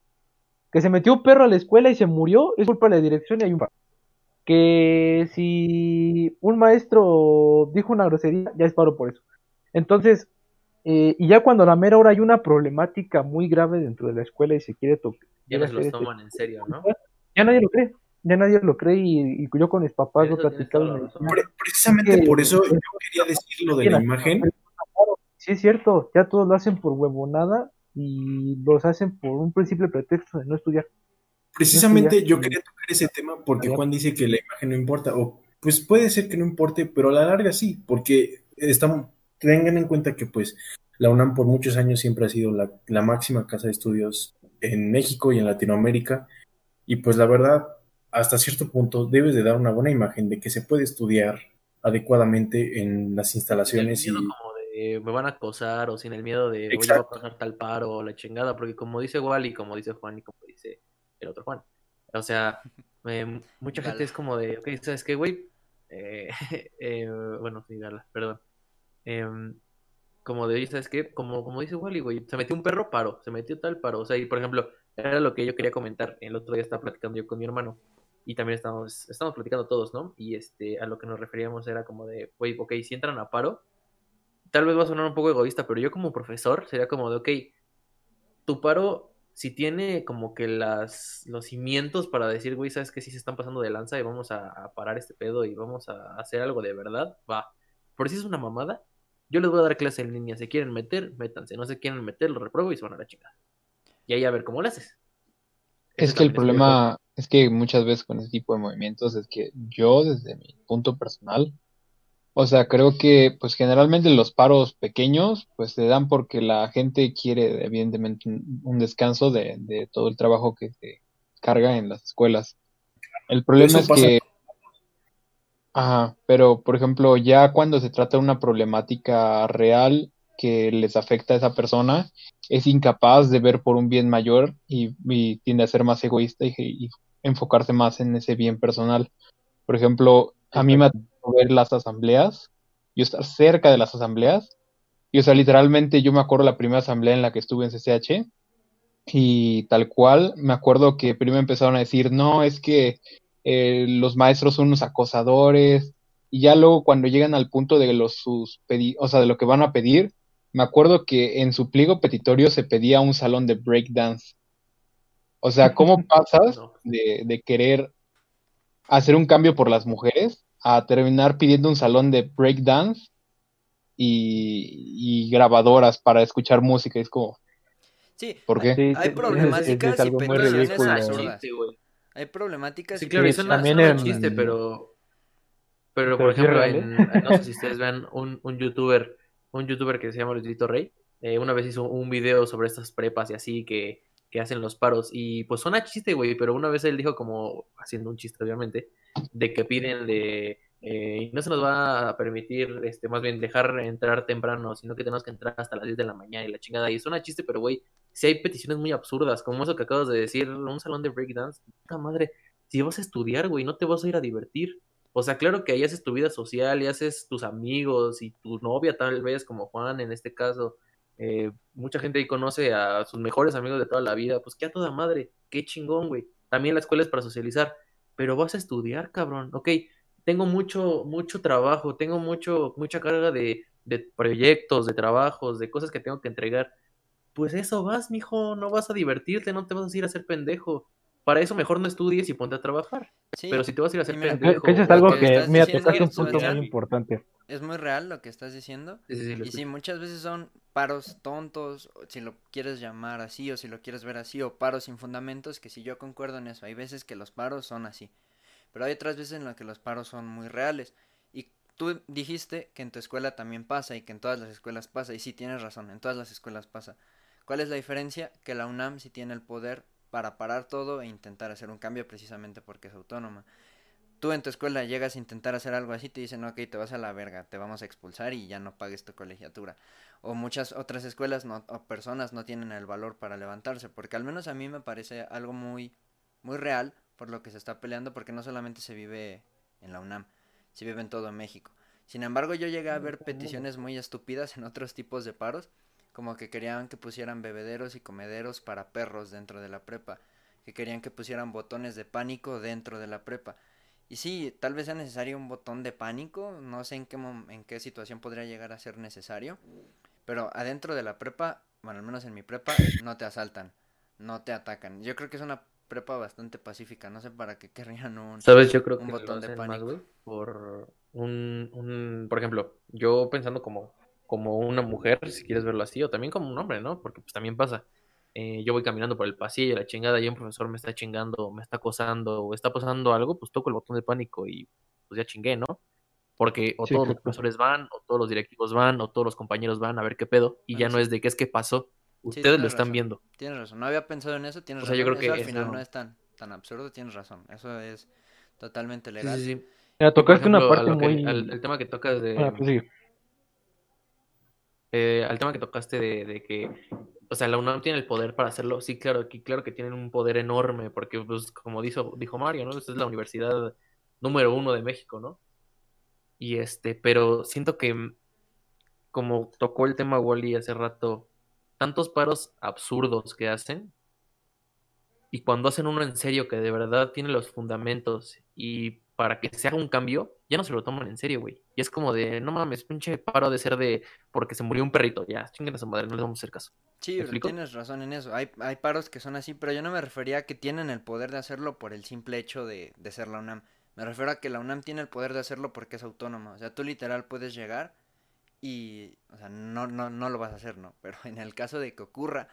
Que se metió un perro a la escuela y se murió, es culpa de la dirección y hay un paro. Que si un maestro dijo una grosería, ya es paro por eso. Entonces, eh, y ya cuando a la mera hora hay una problemática muy grave dentro de la escuela y se quiere tocar, ya no se los toman en serio, ¿no? ya nadie lo cree, ya nadie lo cree y, y yo con mis papás Eso lo pre- precisamente que- por eso yo quería decir lo de la imagen, sí es cierto, ya todos lo hacen por huevonada y los hacen por un principio pretexto de no estudiar. Precisamente yo quería tocar ese tema porque. Juan dice que la imagen no importa, o pues puede ser que no importe, pero a la larga sí, porque estamos, tengan en cuenta que pues la UNAM por muchos años siempre ha sido la, la máxima casa de estudios en México y en Latinoamérica, y pues la verdad, hasta cierto punto debes de dar una buena imagen de que se puede estudiar adecuadamente en las instalaciones Sin el y miedo como de me van a acosar o sin el miedo de voy a pasar tal paro o la chingada, porque como dice Wally, como dice Juan y como dice el otro Juan, o sea, eh, mucha gente es como de, ok, ¿sabes qué, güey? Eh, eh, bueno, sí, Gala, perdón. Em, como de, ¿sabes qué? Como, como dice Wally, güey, se metió un perro, paro, se metió tal paro, o sea, y por ejemplo, era lo que yo quería comentar, el otro día estaba platicando yo con mi hermano, y también estábamos, estábamos platicando todos, ¿no? Y este, a lo que nos referíamos era como de, güey, ok, si entran a paro, tal vez va a sonar un poco egoísta, pero yo como profesor sería como de, ok, tu paro, si tiene como que las, los cimientos para decir, güey, sabes que sí se están pasando de lanza y vamos a, a parar este pedo y vamos a hacer algo de verdad, va. Por si es una mamada, yo les voy a dar clase en línea. Se quieren meter, métanse. No se quieren meter, lo repruebo y se van a la chingada. Y ahí a ver cómo lo haces. Es que el problema es que muchas veces con ese tipo de movimientos es que yo, desde mi punto personal, o sea, creo que pues generalmente los paros pequeños pues se dan porque la gente quiere evidentemente un, descanso de, de todo el trabajo que se carga en las escuelas. El problema es pasa. que, ajá, pero por ejemplo, ya cuando se trata de una problemática real que les afecta a esa persona, es incapaz de ver por un bien mayor y, y tiende a ser más egoísta y, y enfocarse más en ese bien personal. Por ejemplo, a mí me ver las asambleas, yo estar cerca de las asambleas, y o sea, literalmente yo me acuerdo la primera asamblea en la que estuve en CCH, y tal cual, me acuerdo que primero empezaron a decir, no, es que eh, los maestros son unos acosadores, y ya luego cuando llegan al punto de los sus pedi o sea, de lo que van a pedir, me acuerdo que en su pliego petitorio se pedía un salón de breakdance. O sea, ¿cómo pasas de querer hacer un cambio por las mujeres a terminar pidiendo un salón de breakdance y, y grabadoras para escuchar música? Es como, Sí, ¿por qué? Sí, hay es- es- problemáticas es algo y muy peticiones ridículo. absurdas. Hay problemáticas Sí, y claro, y suena, también en- chiste, pero. Pero, Pero por es ejemplo, en, no sé si ustedes vean un, un youtuber, un youtuber que se llama Luisito Rey, eh, una vez hizo un video sobre estas prepas y así que, que hacen los paros. Y pues suena chiste, güey, pero una vez él dijo como, haciendo un chiste obviamente, de que piden de eh, no se nos va a permitir, este, más bien dejar entrar temprano, sino que tenemos que entrar hasta las 10 de la mañana y la chingada. Y suena chiste, pero güey, si hay peticiones muy absurdas, como eso que acabas de decir, un salón de breakdance, puta madre, si vas a estudiar, güey, no te vas a ir a divertir. O sea, claro que ahí haces tu vida social y haces tus amigos y tu novia tal vez, como Juan en este caso. Eh, mucha gente ahí conoce a sus mejores amigos de toda la vida, pues que a toda madre, qué chingón, güey. también la escuela es para socializar, pero vas a estudiar, cabrón. Ok, tengo mucho, mucho trabajo, tengo mucho, mucha carga de, de proyectos, de trabajos, de cosas que tengo que entregar. Pues eso vas, mijo, no vas a divertirte, no te vas a ir a hacer pendejo. Para eso mejor no estudies y ponte a trabajar. Sí, Pero si te vas a ir a hacer y mira, pendejo. Que eso es algo que mira, tocaste un punto muy importante. es muy real lo que estás diciendo. Sí, Y sí, escucho. muchas veces son paros tontos, si lo quieres llamar así, o si lo quieres ver así, o paros sin fundamentos, que si yo concuerdo en eso, hay veces que los paros son así, pero hay otras veces en las que los paros son muy reales. Y tú dijiste que en tu escuela también pasa y que en todas las escuelas pasa, y sí tienes razón, en todas las escuelas pasa. ¿Cuál es la diferencia? Que la UNAM sí tiene el poder para parar todo e intentar hacer un cambio precisamente porque es autónoma. Tú en tu escuela llegas a intentar hacer algo así, te dicen, ok, te vas a la verga, te vamos a expulsar y ya no pagues tu colegiatura. O muchas otras escuelas no, o personas no tienen el valor para levantarse, porque al menos a mí me parece algo muy, muy real por lo que se está peleando, porque no solamente se vive en la UNAM, se vive en todo México. Sin embargo, yo llegué a ver peticiones muy estúpidas en otros tipos de paros, como que querían que pusieran bebederos y comederos para perros dentro de la prepa, que querían que pusieran botones de pánico dentro de la prepa. Y sí, tal vez sea necesario un botón de pánico, no sé en qué, en qué situación podría llegar a ser necesario, pero adentro de la prepa, bueno, al menos en mi prepa, no te asaltan, no te atacan. Yo creo que es una prepa bastante pacífica, no sé para qué querrían un... ¿Sabes? Yo creo un que botón de más, pánico. por un, un, por ejemplo, yo pensando como, como una mujer, si quieres verlo así, o también como un hombre, ¿no? Porque pues también pasa. Eh, yo voy caminando por el pasillo, la chingada, y un profesor me está chingando, me está acosando, o está pasando algo, pues toco el botón de pánico y pues ya chingué, ¿no? Porque o Sí, todos los profesores van, o todos los directivos van, o todos los compañeros van a ver qué pedo, y ya no es de qué es que pasó. Ustedes lo están razón. viendo. Tienes razón, no había pensado en eso, tienes O sea, yo razón. creo que eso al final no es tan, tan absurdo, tienes razón. Eso es totalmente legal. sí. Mira, tocaste una ejemplo, parte que- muy... al- el tema que tocas de, Ah, pues sí. Eh, al tema que tocaste de, de que, o sea, la UNAM tiene el poder para hacerlo. Sí, claro, que claro que tienen un poder enorme, porque, pues, como dijo, dijo Mario, ¿no? Esta es la universidad número uno de México, ¿no? Y este, pero siento que, mm, como tocó el tema Wally hace rato, tantos paros absurdos que hacen, y cuando hacen uno en serio, que de verdad tiene los fundamentos, y para que se haga un cambio, ya no se lo toman en serio, güey. Y es como de, no mames, pinche paro de ser de, porque se murió un perrito, ya, chinguen a su madre, no les vamos a hacer caso. Sí, tienes razón en eso. Hay, hay paros que son así, pero yo no me refería a que tienen el poder de hacerlo por el simple hecho de, de ser la UNAM. Me refiero a que la UNAM tiene el poder de hacerlo porque es autónoma. O sea, tú literal puedes llegar y, o sea, no, no, no lo vas a hacer, ¿no? Pero en el caso de que ocurra,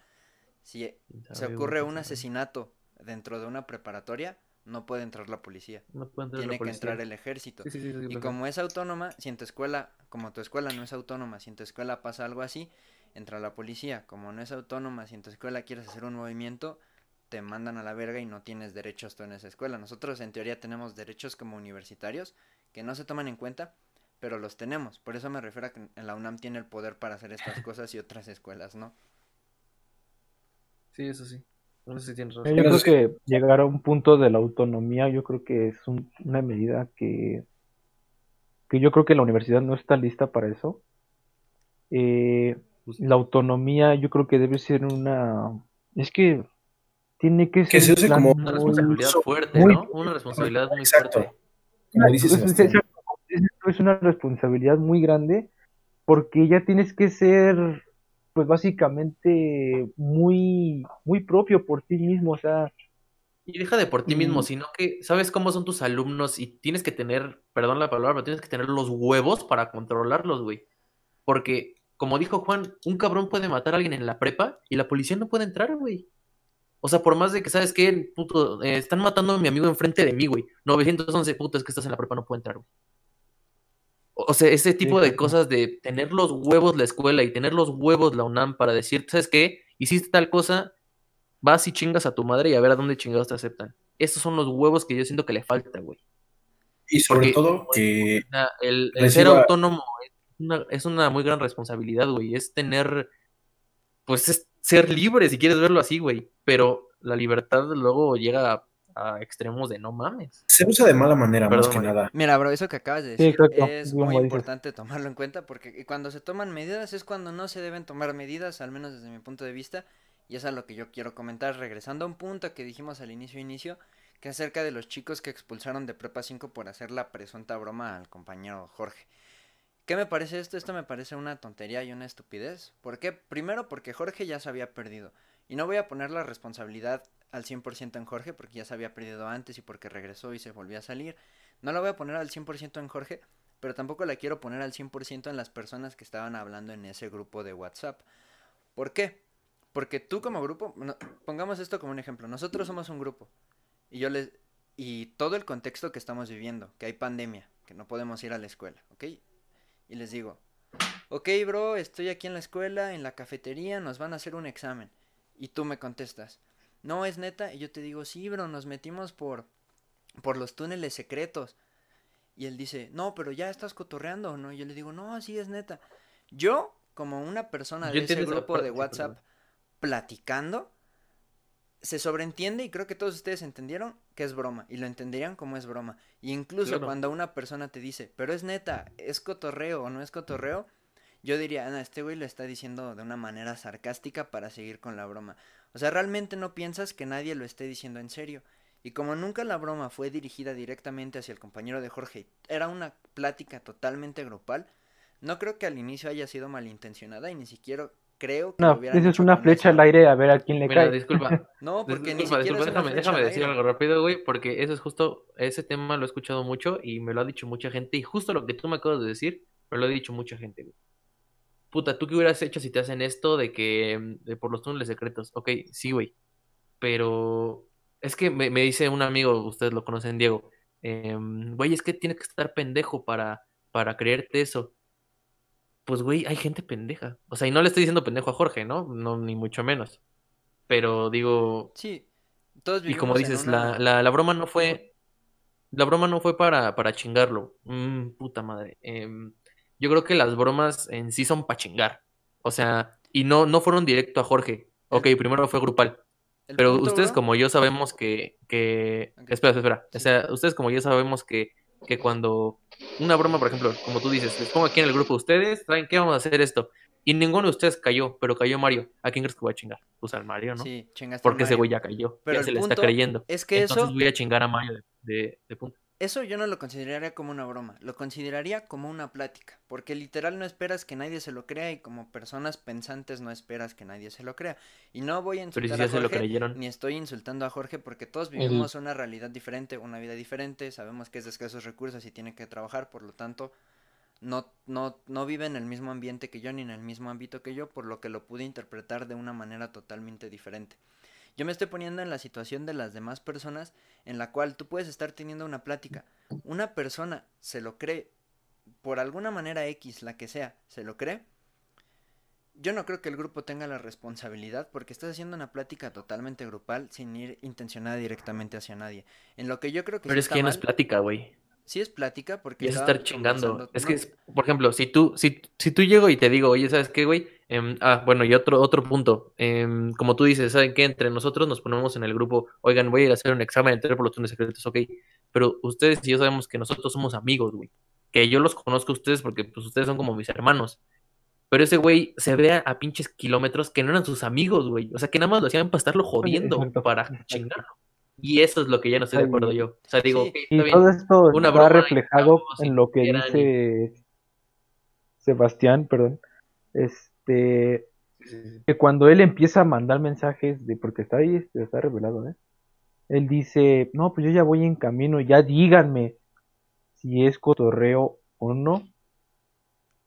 si se ocurre un asesinato dentro de una preparatoria, no puede entrar la policía. No puede entrar la Tiene que entrar el ejército. Sí, sí, sí, sí, Y como es autónoma, si en tu escuela, como tu escuela no es autónoma, si en tu escuela pasa algo así, entra la policía. Como no es autónoma, si en tu escuela quieres hacer un movimiento, te mandan a la verga y no tienes derechos tú en esa escuela. Nosotros en teoría tenemos derechos como universitarios que no se toman en cuenta, pero los tenemos. Por eso me refiero a que la UNAM tiene el poder para hacer estas cosas y otras escuelas, ¿no? Sí, eso sí. No sé si tienes Yo razón. Pero creo que llegar a un punto de la autonomía, yo creo que es un- una medida que, que yo creo que la universidad no está lista para eso. Eh, Pues, la autonomía yo creo que debe ser una... Es que tiene que Que ser se use como Una responsabilidad muy- fuerte, muy- ¿no? Una responsabilidad muy Exacto. fuerte. Como Pues, es una responsabilidad muy grande porque ya tienes que ser, pues básicamente muy, muy propio por ti mismo, o sea, Y deja de por ti mismo, sino que sabes cómo son tus alumnos y tienes que tener, perdón la palabra, pero tienes que tener los huevos para controlarlos, güey. Porque, como dijo Juan, un cabrón puede matar a alguien en la prepa y la policía no puede entrar, güey. O sea, por más de que, ¿sabes qué? Puto, eh, están matando a mi amigo enfrente de mí, güey. 911, puto, es que estás en la prepa, no puede entrar, güey. O sea, ese tipo de claro. cosas de tener los huevos la escuela y tener los huevos la UNAM para decir, ¿sabes qué? Hiciste tal cosa, vas y chingas a tu madre y a ver a dónde chingados te aceptan. Esos son los huevos que yo siento que le falta, güey. Y sobre Porque- todo que Una- el, el ser autónomo es una, es una muy gran responsabilidad, güey. Es tener, pues es ser libre, si quieres verlo así, güey. Pero la libertad luego llega a, extremos de no mames. se usa de mala manera, más Perdón, que Mario. nada. Mira, bro, eso que acabas de Sí, decir es muy dices. importante tomarlo en cuenta porque cuando se toman medidas es cuando no se deben tomar medidas, al menos desde mi punto de vista, Y es a lo que yo quiero comentar, regresando a un punto que dijimos al inicio inicio, que acerca de los chicos que expulsaron de Prepa 5 por hacer la presunta broma al compañero Jorge. ¿Qué me parece esto? Esto me parece una tontería y una estupidez. ¿Por qué? Primero porque Jorge ya se había perdido. Y no voy a poner la responsabilidad al 100% en Jorge porque ya se había perdido antes y porque regresó y se volvió a salir. No la voy a poner al 100% en Jorge, pero tampoco la quiero poner al 100% en las personas que estaban hablando en ese grupo de WhatsApp. ¿Por qué? Porque tú como grupo, pongamos esto como un ejemplo, nosotros somos un grupo y yo les y todo el contexto que estamos viviendo, que hay pandemia, que no podemos ir a la escuela, ¿ok? Y les digo, ok bro, estoy aquí en la escuela, en la cafetería, nos van a hacer un examen. Y tú me contestas, no es neta, y yo te digo, sí bro, nos metimos por, por los túneles secretos. Y él dice, no, pero ya estás cotorreando, ¿no? Y yo le digo, no, sí es neta. Yo, como una persona de ese grupo de WhatsApp, platicando, se sobreentiende y creo que todos ustedes entendieron que es broma y lo entenderían como es broma. Y incluso cuando una persona te dice, pero es neta, es cotorreo o no es cotorreo, yo diría, no, este güey lo está diciendo de una manera sarcástica para seguir con la broma. O sea, realmente no piensas que nadie lo esté diciendo en serio. Y como nunca la broma fue dirigida directamente hacia el compañero de Jorge, era una plática totalmente grupal, no creo que al inicio haya sido malintencionada y ni siquiera creo que no, eso es una flecha al aire a ver a quién le Mira, cae. disculpa. no, porque ni siquiera déjame, déjame decir algo rápido, güey, porque eso es justo, ese tema lo he escuchado mucho y me lo ha dicho mucha gente y justo lo que tú me acabas de decir, me lo ha dicho mucha gente, güey. Puta, ¿tú qué hubieras hecho si te hacen esto de que de por los túneles secretos? Ok, sí, güey. Pero es que me, me, dice un amigo, ustedes lo conocen, Diego, eh, güey, es que tiene que estar pendejo para, para creerte eso pues, güey, hay gente pendeja. O sea, y no le estoy diciendo pendejo a Jorge, ¿no? No, ni mucho menos. Pero digo. Sí, todos Y como dices, la, la, la, broma no fue. La broma no fue para, para chingarlo. Mm, puta madre. Em, yo creo que las bromas en sí son para chingar. O sea, y no, no fueron directo a Jorge. Ok, primero fue grupal. Pero ustedes como yo sabemos que... que... Espera, espera. O sea, ustedes como yo sabemos que que cuando una broma, por ejemplo, como tú dices, les pongo aquí en el grupo ustedes, ¿saben qué vamos a hacer esto? Y ninguno de ustedes cayó, pero cayó Mario. ¿A quién crees que voy a chingar? Pues al Mario, ¿no? Sí, chingaste Porque ese güey ya cayó. Pero ya se le está creyendo. Es que Entonces voy a chingar a Mario de, de punto. Eso yo no lo consideraría como una broma, lo consideraría como una plática, porque literal no esperas que nadie se lo crea y como personas pensantes no esperas que nadie se lo crea. Y no voy a insultar a Jorge, ni estoy insultando a Jorge porque todos vivimos una realidad diferente, una vida diferente, sabemos que es de escasos recursos y tiene que trabajar, por lo tanto no, no, no vive en el mismo ambiente que yo ni en el mismo ámbito que yo, por lo que lo pude interpretar de una manera totalmente diferente. Yo me estoy poniendo en la situación de las demás personas en la cual tú puedes estar teniendo una plática. Una persona se lo cree, por alguna manera X, la que sea, se lo cree. Yo no creo que el grupo tenga la responsabilidad porque estás haciendo una plática totalmente grupal sin ir intencionada directamente hacia nadie. En lo que yo creo que... Pero es que no es plática, güey sí es plática porque... es estar chingando. Es que, por ejemplo, si tú, si, si tú llego y te digo, oye, ¿sabes qué, güey? Em, ah, bueno, y otro, otro punto. Em, como tú dices, ¿saben qué? Entre nosotros nos ponemos en el grupo, oigan, voy a ir a hacer un examen, entrar por los túneles secretos, ok. Pero ustedes y yo sabemos que nosotros somos amigos, güey. Que yo los conozco a ustedes porque pues ustedes son como mis hermanos. Pero ese güey se ve a, pinches kilómetros que no eran sus amigos, güey. O sea, que nada más lo hacían para estarlo jodiendo, para chingarlo. Y eso es lo que ya no estoy de acuerdo yo. O sea, digo, y todo esto está reflejado en lo que dice Sebastián, perdón. Este que cuando él empieza a mandar mensajes de porque está ahí, este, está revelado, ¿eh? Él dice, "No, pues yo ya voy en camino, ya díganme si es cotorreo o no."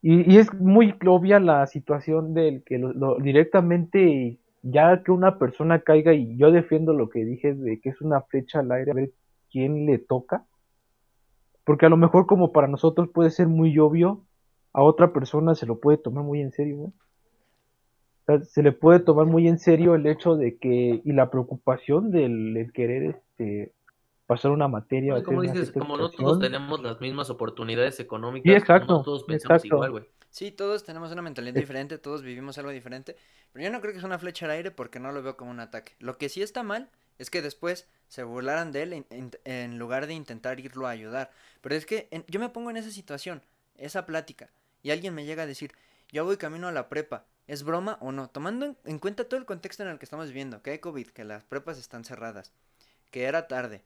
Y, y es muy obvia la situación del que lo, directamente ya que una persona caiga y yo defiendo lo que dije de que es una flecha al aire a ver quién le toca. Porque a lo mejor como para nosotros puede ser muy obvio, a otra persona se lo puede tomar muy en serio. Se le puede tomar muy en serio el hecho de que y la preocupación del, querer este pasar una materia. como dices, como no todos tenemos las mismas oportunidades económicas, exacto, no todos pensamos igual, güey. Sí, todos tenemos una mentalidad diferente, todos vivimos algo diferente, pero yo no creo que es una flecha al aire porque no lo veo como un ataque. Lo que sí está mal es que después se burlaran de él en, lugar de intentar irlo a ayudar. Pero es que yo me pongo en esa situación, esa plática, y alguien me llega a decir, yo voy camino a la prepa, ¿Es broma o no? Tomando en, cuenta todo el contexto en el que estamos viviendo, que hay COVID, que las prepas están cerradas, que era tarde,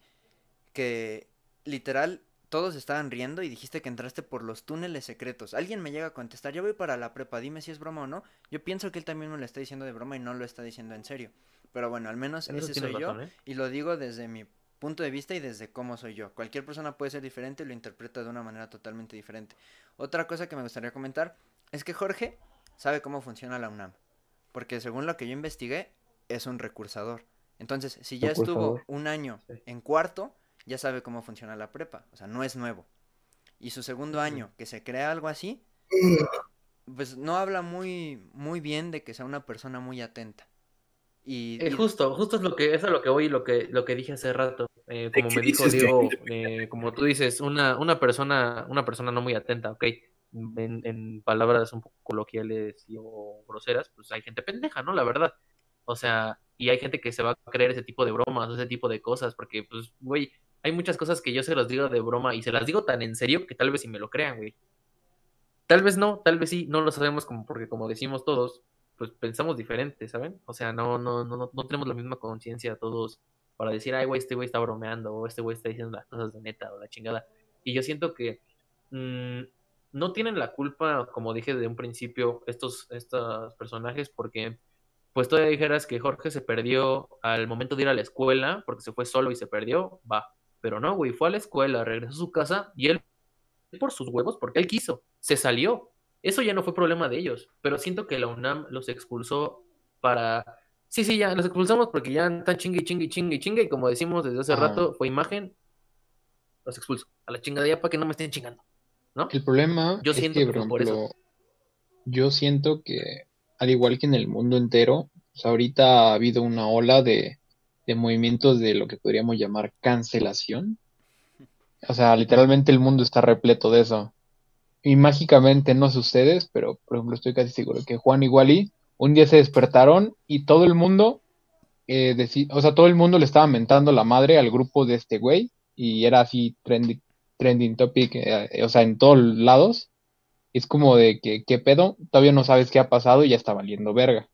que literal todos estaban riendo y dijiste que entraste por los túneles secretos. Alguien me llega a contestar, yo voy para la prepa, dime si es broma o no. Yo pienso que él también me lo está diciendo de broma y no lo está diciendo en serio. Pero bueno, al menos ese soy yo ¿eh? y lo digo desde mi punto de vista y desde cómo soy yo. Cualquier persona puede ser diferente y lo interpreta de una manera totalmente diferente. Otra cosa que me gustaría comentar es que Jorge sabe cómo funciona la UNAM. Porque según lo que yo investigué, es un recursador. Entonces, si ya estuvo un año en cuarto, ya sabe cómo funciona la prepa. O sea, no es nuevo. Y su segundo año, que se crea algo así, pues no habla muy, muy bien de que sea una persona muy atenta. Y, Es justo, justo es lo que, eso es lo que voy, lo que, lo que dije hace rato. Eh, como me dijo Diego, eh, como tú dices, una, una persona, una persona no muy atenta, ok en, palabras un poco coloquiales y, o groseras, pues hay gente pendeja, ¿no? La verdad. O sea, y hay gente que se va a creer ese tipo de bromas, ese tipo de cosas, porque, pues, güey, hay muchas cosas que yo se las digo de broma y se las digo tan en serio que tal vez si me lo crean, güey. Tal vez no, tal vez sí, no lo sabemos como porque como decimos todos, pues pensamos diferente, ¿saben? O sea, no, no, no, no tenemos la misma conciencia todos para decir, ay, güey, este güey está bromeando, o este güey está diciendo las cosas de neta, o la chingada. Y yo siento que mmm, no tienen la culpa, como dije de un principio, estos, estos personajes, porque pues todavía dijeras que Jorge se perdió al momento de ir a la escuela, porque se fue solo y se perdió, va. Pero no, güey, fue a la escuela, regresó a su casa y él, por sus huevos, porque él quiso, se salió. Eso ya no fue problema de ellos, pero siento que la UNAM los expulsó para... Sí, sí, ya los expulsamos porque ya están chingue, chingue, chingue, chingue, y como decimos desde hace rato, fue imagen, los expulso. A la chingada ya para que no me estén chingando. El problema yo es siento que, por ejemplo, yo siento que, al igual que en el mundo entero, pues, ahorita ha habido una ola de, de movimientos de lo que podríamos llamar cancelación. O sea, literalmente el mundo está repleto de eso. Y mágicamente, no sé ustedes, pero por ejemplo estoy casi seguro que Juan y Wally un día se despertaron y todo el mundo, eh, o sea, todo el mundo le estaba mentando la madre al grupo de este güey y era así trendy, trending topic, eh, o sea, en todos lados. Es como de que, ¿qué pedo? Todavía no sabes qué ha pasado y ya está valiendo verga.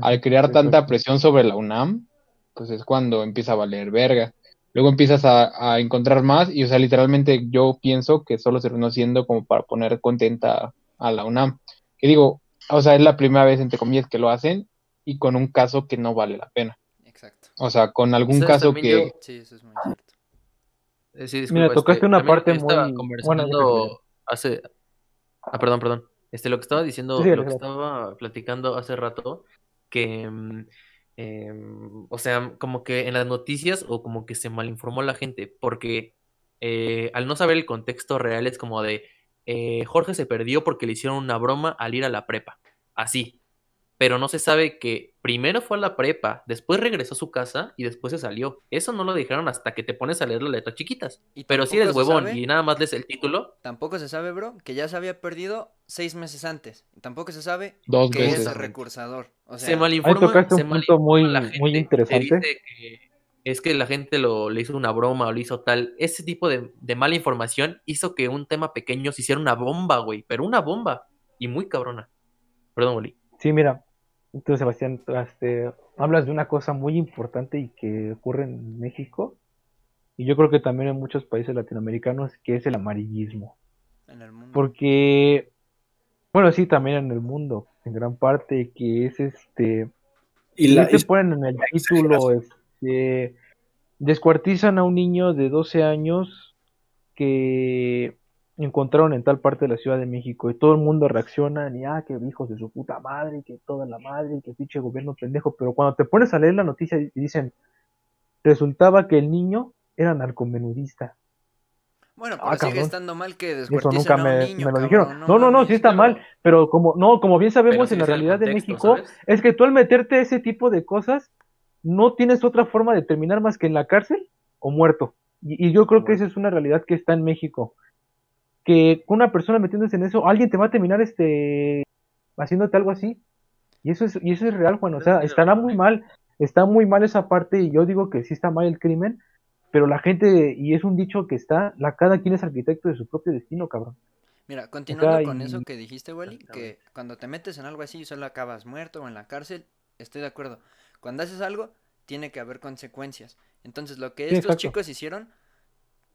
Al crear tanta presión sobre la UNAM, pues es cuando empieza a valer verga. Luego empiezas a, encontrar más y, o sea, literalmente yo pienso que solo se terminó siendo como para poner contenta a la UNAM. Que digo, o sea, es la primera vez, entre comillas, que lo hacen y con un caso que no vale la pena. Exacto. O sea, con algún caso que... Sí, eso es muy cierto. Eh, Mira, este, tocaste una parte muy... Conversando hace... Ah, perdón, perdón. Este, lo que estaba diciendo, lo que estaba platicando hace rato, que... Mm, em, o sea, como que en las noticias o como que se malinformó la gente, porque eh, al no saber el contexto real es como de eh, Jorge se perdió porque le hicieron una broma al ir a la prepa. Así, pero no se sabe que primero fue a la prepa, después regresó a su casa y después se salió. Eso no lo dijeron hasta que te pones a leer las letras chiquitas. pero si eres huevón y nada más lees el título. Tampoco se sabe, bro, que ya se había perdido seis meses antes. Tampoco se sabe Dos que veces. es recursador. O sea, se malinforma. un punto muy, muy interesante. es que la gente lo, le hizo una broma o le hizo tal. Ese tipo de, de mala información hizo que un tema pequeño se hiciera una bomba, güey. Pero una bomba. Y muy cabrona. Perdón, Oli. Sí, mira, entonces, Sebastián, este, hablas de una cosa muy importante y que ocurre en México, y yo creo que también en muchos países latinoamericanos, que es el amarillismo. En el mundo. Porque, bueno, sí, también en el mundo, en gran parte, que es este... Y la, te ponen en el título, este, descuartizan a un niño de 12 años que encontraron en tal parte de la Ciudad de México y todo el mundo reacciona y ah, que hijos de su puta madre, que toda la madre, que pinche gobierno pendejo, pero cuando te pones a leer la noticia y dicen, resultaba que el niño era narcomenudista. Bueno, ah, pero sigue estando mal que descuarticen a un niño, me lo dijeron. No, no, no, sí está mal, pero como no, como bien sabemos en la realidad de México, es que tú al meterte ese tipo de cosas no tienes otra forma de terminar más que en la cárcel o muerto. Y, y yo creo que esa es una realidad que está en México que una persona metiéndose en eso, alguien te va a terminar este haciéndote algo así. Y eso es, y eso es real, Juan. O sea, estará muy mal, está muy mal esa parte, y yo digo que sí está mal el crimen, pero la gente, y es un dicho que está, la cada quien es arquitecto de su propio destino, cabrón. Mira, continuando sea, con y- eso que dijiste, Wally, que cuando te metes en algo así solo acabas muerto o en la cárcel, estoy de acuerdo. Cuando haces algo, tiene que haber consecuencias. Entonces, lo que Sí, estos exacto. chicos hicieron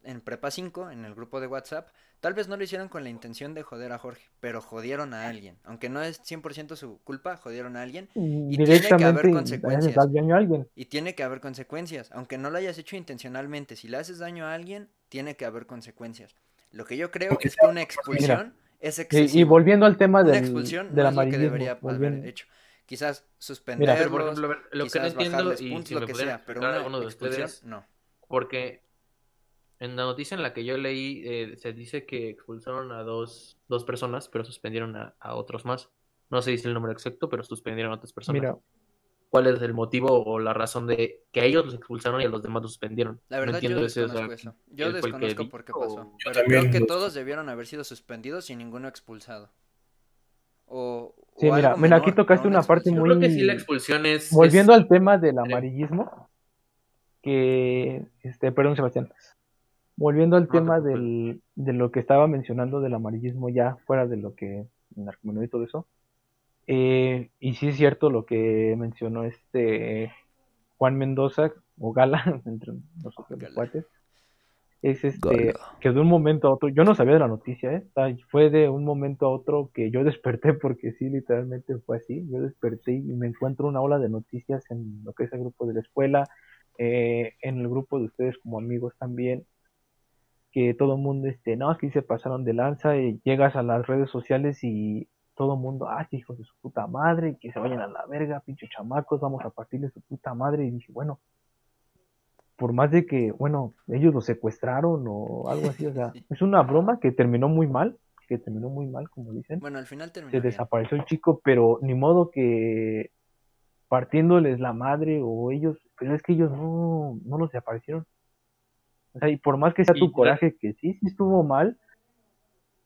en Prepa 5, en el grupo de WhatsApp, tal vez no lo hicieron con la intención de joder a Jorge, pero jodieron a alguien. Aunque no es 100% su culpa, jodieron a alguien Y tiene que haber directamente consecuencias. daño a alguien. y tiene que haber consecuencias. Aunque no lo hayas hecho intencionalmente, si le haces daño a alguien, tiene que haber consecuencias. Lo que yo creo es que una expulsión es Y, excesivo. y volviendo al tema Una del, expulsión del no es lo que debería haber hecho. Quizás suspenderlos, por ejemplo, lo que no quizás entiendo, y puntos, si lo me que sea, pero explicar una alguno de expulsión, ustedes, no. porque en la noticia en la que yo leí eh, se dice que expulsaron a dos, dos personas, pero suspendieron a, a otros más. No se dice el número exacto, pero suspendieron a otras personas. Mira, ¿Cuál es el motivo o la razón de que a ellos los expulsaron y a los demás los suspendieron? La No verdad yo entiendo ese, o desconozco sea, eso. Yo ¿quién fue el que desconozco por qué pasó. o- Yo Pero creo que todos debieron haber sido suspendidos y ninguno expulsado. O, Sí, o mira, mira, aquí menor, tocaste no una parte Yo muy- creo que sí la expulsión es... volviendo es- al tema del creo. amarillismo, que, este, perdón, Sebastián, volviendo al No tema del, de lo que estaba mencionando del amarillismo ya fuera de lo que narcomenudeo y todo eso, eh, y sí es cierto lo que mencionó este Juan Mendoza o Gala entre nosotros los Gala. cuates, es este que de un momento a otro, yo no sabía de la noticia, ¿eh? O sea, fue de un momento a otro que yo desperté porque sí, literalmente fue así, yo desperté y me encuentro una ola de noticias en lo que es el grupo de la escuela, eh, en el grupo de ustedes como amigos también, que todo el mundo, este, no, es que se pasaron de lanza y llegas a las redes sociales y todo el mundo, ah, que hijos de su puta madre, que se vayan a la verga, pinche chamacos, vamos a partirle su puta madre, y dije, bueno, por más de que, bueno, ellos lo secuestraron o algo así, o sea, Sí. es una broma que terminó muy mal, que terminó muy mal, como dicen, Bueno, al final terminó se bien. desapareció el chico, pero ni modo que partiéndoles la madre o ellos, pero es que ellos no, no los desaparecieron. O sea, y por más que sea tu coraje, que sí, sí estuvo mal,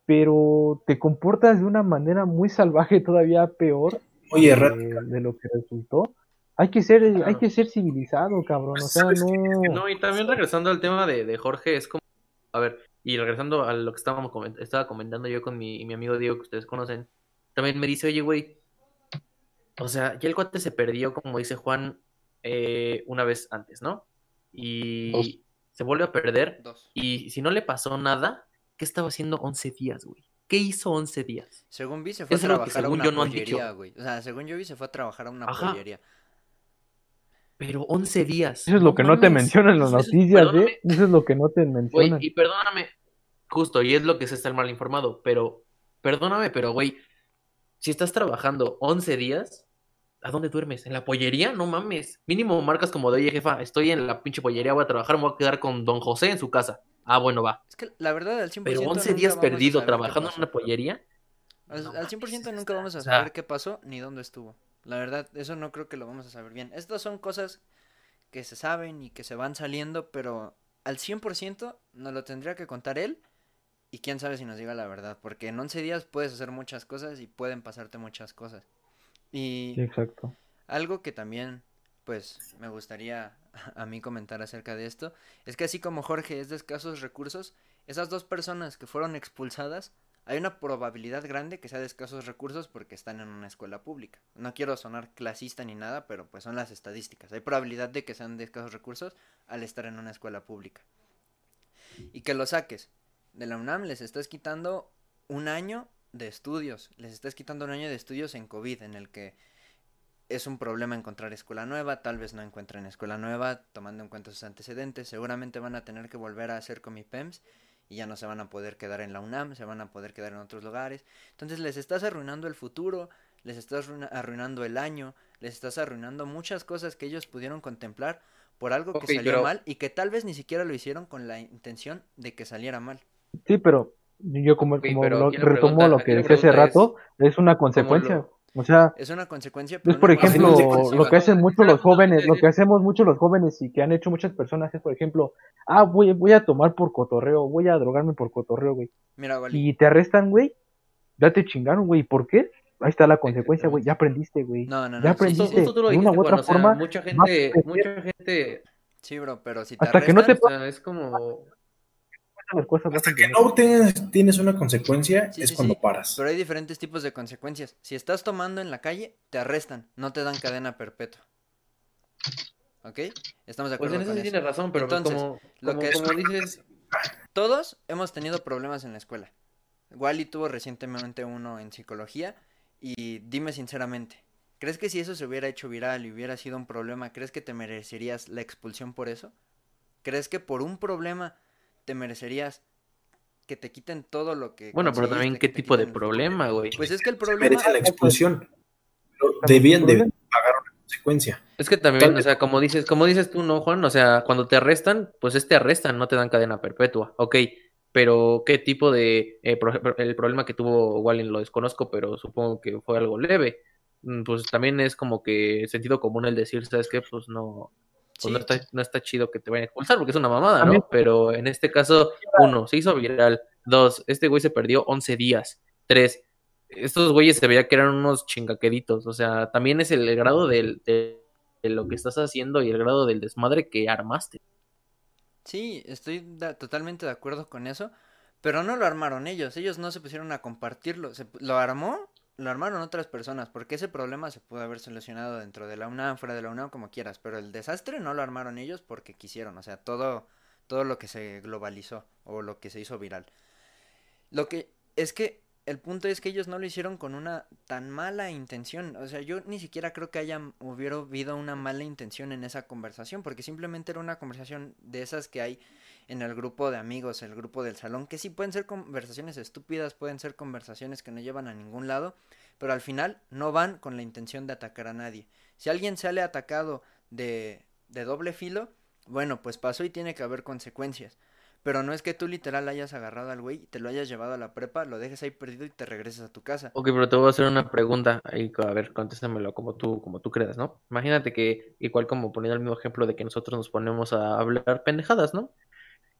pero te comportas de una manera muy salvaje, todavía peor Muy de, errática. de lo que resultó. Hay que ser, hay Claro. que ser civilizado, cabrón. O sea, ¿Sabes qué? no. No, y también regresando al tema de, de Jorge, es como, a ver, y regresando a lo que estábamos coment- estaba comentando yo con mi, mi amigo Diego, que ustedes conocen, también me dice, oye, güey, o sea, ya el cuate se perdió, como dice Juan, eh, una vez antes, ¿no? Y. se vuelve a perder, Dos. y si no le pasó nada, ¿qué estaba haciendo 11 días, güey? ¿Qué hizo 11 días? Según vi, se fue a Eso es lo que trabajar a según una yo no han pollería, dicho. güey. O sea, según yo vi, se fue a trabajar a una Ajá. pollería. Pero 11 días. Eso es lo que no te mencionan en las es- noticias, perdóname, ¿eh? Eso es lo que no te Güey, mencionan. y perdóname, justo, y es lo que es estar mal informado, pero perdóname, pero güey, si estás trabajando 11 días, ¿a dónde duermes? ¿En la pollería? No mames. Mínimo marcas como de, oye, jefa, estoy en la pinche pollería, voy a trabajar, me voy a quedar con don José en su casa. Ah, bueno, va. Es que la verdad, al 100% Pero 11 nunca días perdido trabajando en una pollería. Al, No al mames, 100% nunca vamos a saber qué pasó ni dónde estuvo. La verdad, eso no creo que lo vamos a saber bien. Estas son cosas que se saben y que se van saliendo, pero al 100% nos lo tendría que contar él y quién sabe si nos diga la verdad, porque en 11 días puedes hacer muchas cosas y pueden pasarte muchas cosas. Y Sí, exacto. algo que también, pues, me gustaría a mí comentar acerca de esto, es que así como Jorge es de escasos recursos, esas dos personas que fueron expulsadas, hay una probabilidad grande que sea de escasos recursos porque están en una escuela pública. No quiero sonar clasista ni nada, pero pues son las estadísticas. Hay probabilidad de que sean de escasos recursos al estar en una escuela pública. Y que lo saques de la UNAM les estás quitando un año de estudios, les estás quitando un año de estudios en COVID, en el que es un problema encontrar escuela nueva, tal vez no encuentren escuela nueva, tomando en cuenta sus antecedentes, seguramente van a tener que volver a hacer comipems y ya no se van a poder quedar en la UNAM, se van a poder quedar en otros lugares. Entonces les estás arruinando el futuro, les estás arruina- arruinando el año, les estás arruinando muchas cosas que ellos pudieron contemplar por algo que salió pero- mal y que tal vez ni siquiera lo hicieron con la intención de que saliera mal. Sí, pero yo como, Ok, como pero lo, aquí la retomo pregunta- lo que decía hace es, rato, es una consecuencia. lo- O sea, Es una consecuencia, es pero por ejemplo lo que hacen muchos los jóvenes, lo que hacemos muchos los jóvenes y que han hecho muchas personas es, por ejemplo, ah, voy, voy a tomar por cotorreo, voy a drogarme por cotorreo, güey. Mira, Wally, Y te arrestan, güey, ya te chingaron, güey. ¿Por qué? Ahí está la consecuencia, güey. Ya aprendiste, güey. No, no, no. Ya aprendiste. tú lo de una dijiste, u otra Juan, o sea, forma, mucha gente, mucha gente, Sí, bro, pero si te Hasta que no te arrestan, o sea, es como, Hasta que no tienes, tienes una consecuencia Sí, es sí, cuando sí, paras. Pero hay diferentes tipos de consecuencias. Si estás tomando en la calle, te arrestan, no te dan cadena perpetua. ¿Ok? Estamos de Pues acuerdo en eso con sí eso. tienes razón, pero Entonces, como, lo como, que es- como dices, Todos hemos tenido problemas en la escuela. Wally tuvo recientemente uno en psicología y dime sinceramente, ¿crees que si eso se hubiera hecho viral y hubiera sido un problema, crees que te merecerías la expulsión por eso? ¿Crees que por un problema te merecerías que te quiten todo lo que bueno, pero también qué tipo de problema, güey. Pues es que el Se problema merece la expulsión. Debían de pagar una consecuencia. Es que también, Tal o sea, como dices, como dices tú, ¿no, Juan? O sea, cuando te arrestan, pues es te arrestan, no te dan cadena perpetua, ok. Pero qué tipo de, eh, el problema que tuvo Wallin lo desconozco, pero supongo que fue algo leve. Mm, Pues también es como que sentido común el decir, ¿sabes qué? Pues no, pues no está, no está chido que te vayan a expulsar porque es una mamada, ¿no? Pero en este caso, uno, se hizo viral. Dos, este güey se perdió 11 días. Tres, estos güeyes se veía que eran unos chingaqueditos. O sea, también es el grado del, de, de lo que estás haciendo y el grado del desmadre que armaste. Sí, estoy totalmente de acuerdo con eso, pero no lo armaron ellos, ellos no se pusieron a compartirlo, se, lo armó, lo armaron otras personas, porque ese problema se pudo haber solucionado dentro de la UNAM, fuera de la UNAM, como quieras, pero el desastre no lo armaron ellos porque quisieron, o sea, todo, todo lo que se globalizó o lo que se hizo viral. Lo que es que el punto es que ellos no lo hicieron con una tan mala intención. O sea, yo ni siquiera creo que haya hubiera habido una mala intención en esa conversación, porque simplemente era una conversación de esas que hay en el grupo de amigos, el grupo del salón, que sí pueden ser conversaciones estúpidas, pueden ser conversaciones que no llevan a ningún lado, pero al final no van con la intención de atacar a nadie. Si alguien sale atacado de, de doble filo, bueno, pues pasó y tiene que haber consecuencias. Pero no es que tú literal hayas agarrado al güey te lo hayas llevado a la prepa, lo dejes ahí perdido y te regreses a tu casa. Ok, pero te voy a hacer una pregunta. Ahí, a ver, contéstamelo como tú, como tú creas, ¿no? Imagínate que, igual como poniendo el mismo ejemplo de que nosotros nos ponemos a hablar pendejadas, ¿no?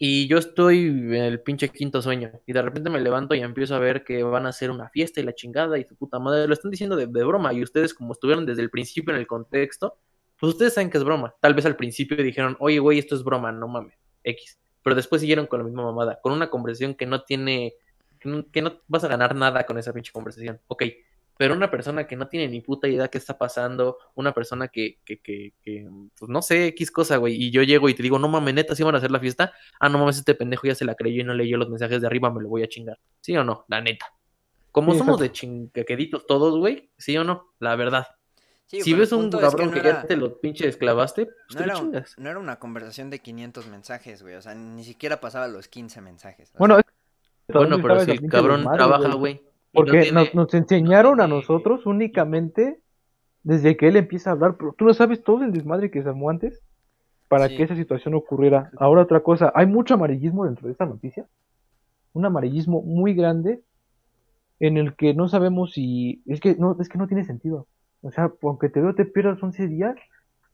Y yo estoy en el pinche quinto sueño. Y de repente me levanto y empiezo a ver que van a hacer una fiesta y la chingada y su puta madre. Lo están diciendo de, broma. Y ustedes, como estuvieron desde el principio en el contexto, pues ustedes saben que es broma. Tal vez al principio dijeron, oye, güey, esto es broma, no mames. X. Pero después siguieron con la misma mamada. Con una conversación que no tiene. Que no, que no vas a ganar nada con esa pinche conversación. Ok. Pero una persona que no tiene ni puta idea qué está pasando, una persona que, que, que, que, pues no sé, X cosa, güey, y yo llego y te digo, no mames, neta, si van a hacer la fiesta, ah, no mames, este pendejo ya se la creyó y no leyó los mensajes de arriba, me lo voy a chingar. ¿Sí o no? La neta. Como Sí, somos exacto. de chingaqueditos todos, güey, ¿sí o no? La verdad. Sí, si ves un es cabrón no que, era- ya te lo pinche esclavaste, pues No te era, chingas. no era una conversación de 500 mensajes, güey. O sea, ni siquiera pasaba los 15 mensajes. Bueno, es- Bueno, ¿dónde pero si el cabrón trabaja, güey? No Porque tiene- nos, nos enseñaron a tiene- nosotros únicamente desde que él empieza a hablar, pero tú no sabes todo el desmadre que se armó antes para Sí. que esa situación ocurriera. Ahora otra cosa, hay mucho amarillismo dentro de esta noticia, un amarillismo muy grande en el que no sabemos si es que no es que no tiene sentido. O sea, aunque te veo te pierdas 11 días,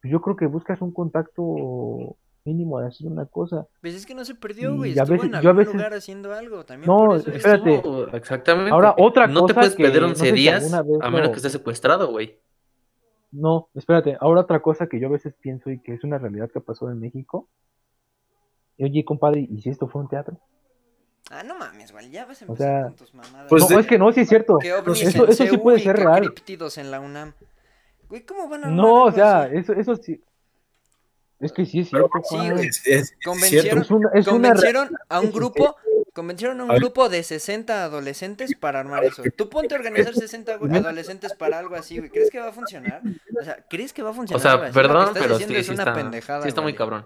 yo creo que buscas un contacto mínimo de hacer una cosa. Pues es que no se perdió, Y güey. a Estuvo veces- en yo a algún veces- lugar haciendo algo. También No, por eso es- espérate. Estuvo- exactamente. Ahora, otra no te cosa puedes que perder no 11 sé si días a menos que estés secuestrado, güey. No, espérate, ahora otra cosa que yo a veces pienso y que es una realidad que pasó en México. Oye, compadre, ¿y si esto fue un teatro? Ah, no mames, güey. Ya vas a O empezar sea, con tus mamadas. Pues no, de- es que no, sí es cierto. Eso- sí puede ser real. en la UNAM. Güey, ¿cómo van a No, o sea, así? eso, eso sí. Es que sí es Pero cierto. Sí. Es, es- es Convencieron-. Es una, es una convencieron a un sí, sí, grupo convencieron a un grupo de 60 adolescentes para armar eso. Tú ponte a organizar 60 güey, adolescentes para algo así, güey. ¿Crees que va a funcionar? O sea, ¿crees que va a funcionar? O sea, perdón, pero diciendo sí, es sí una está, pendejada. sí está muy güey. cabrón.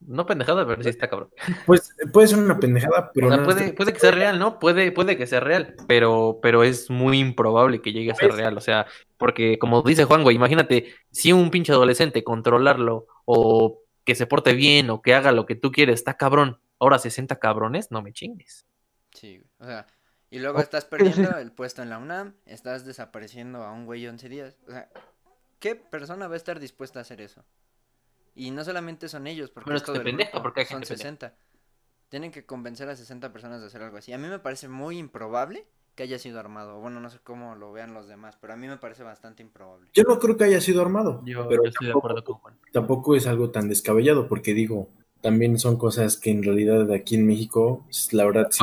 No pendejada, pero sí está cabrón. Pues puede ser una pendejada, pero o sea, no puede, que sea real, ¿no? Puede, puede que sea real, pero, pero es muy improbable que llegue a ser Pues- real. O sea, porque como dice Juan, güey, imagínate si un pinche adolescente controlarlo o que se porte bien o que haga lo que tú quieres, está cabrón. Ahora 60 cabrones, no me chingues. Sí. O sea, y luego estás perdiendo el puesto en la UNAM, estás desapareciendo a un güey 11 días. O sea, ¿qué persona va a estar dispuesta a hacer eso? Y no solamente son ellos, porque Bueno, es todo grupo, porque hay son gente pendeja. 60. Tienen que convencer a 60 personas de hacer algo así. A mí me parece muy improbable que haya sido armado. Bueno, no sé cómo lo vean los demás, pero a mí me parece bastante improbable. Yo no creo que haya sido armado, Yo, pero yo estoy de tampoco, acuerdo con Juan. tampoco es algo tan descabellado, porque digo, también son cosas que en realidad aquí en México, la verdad sí.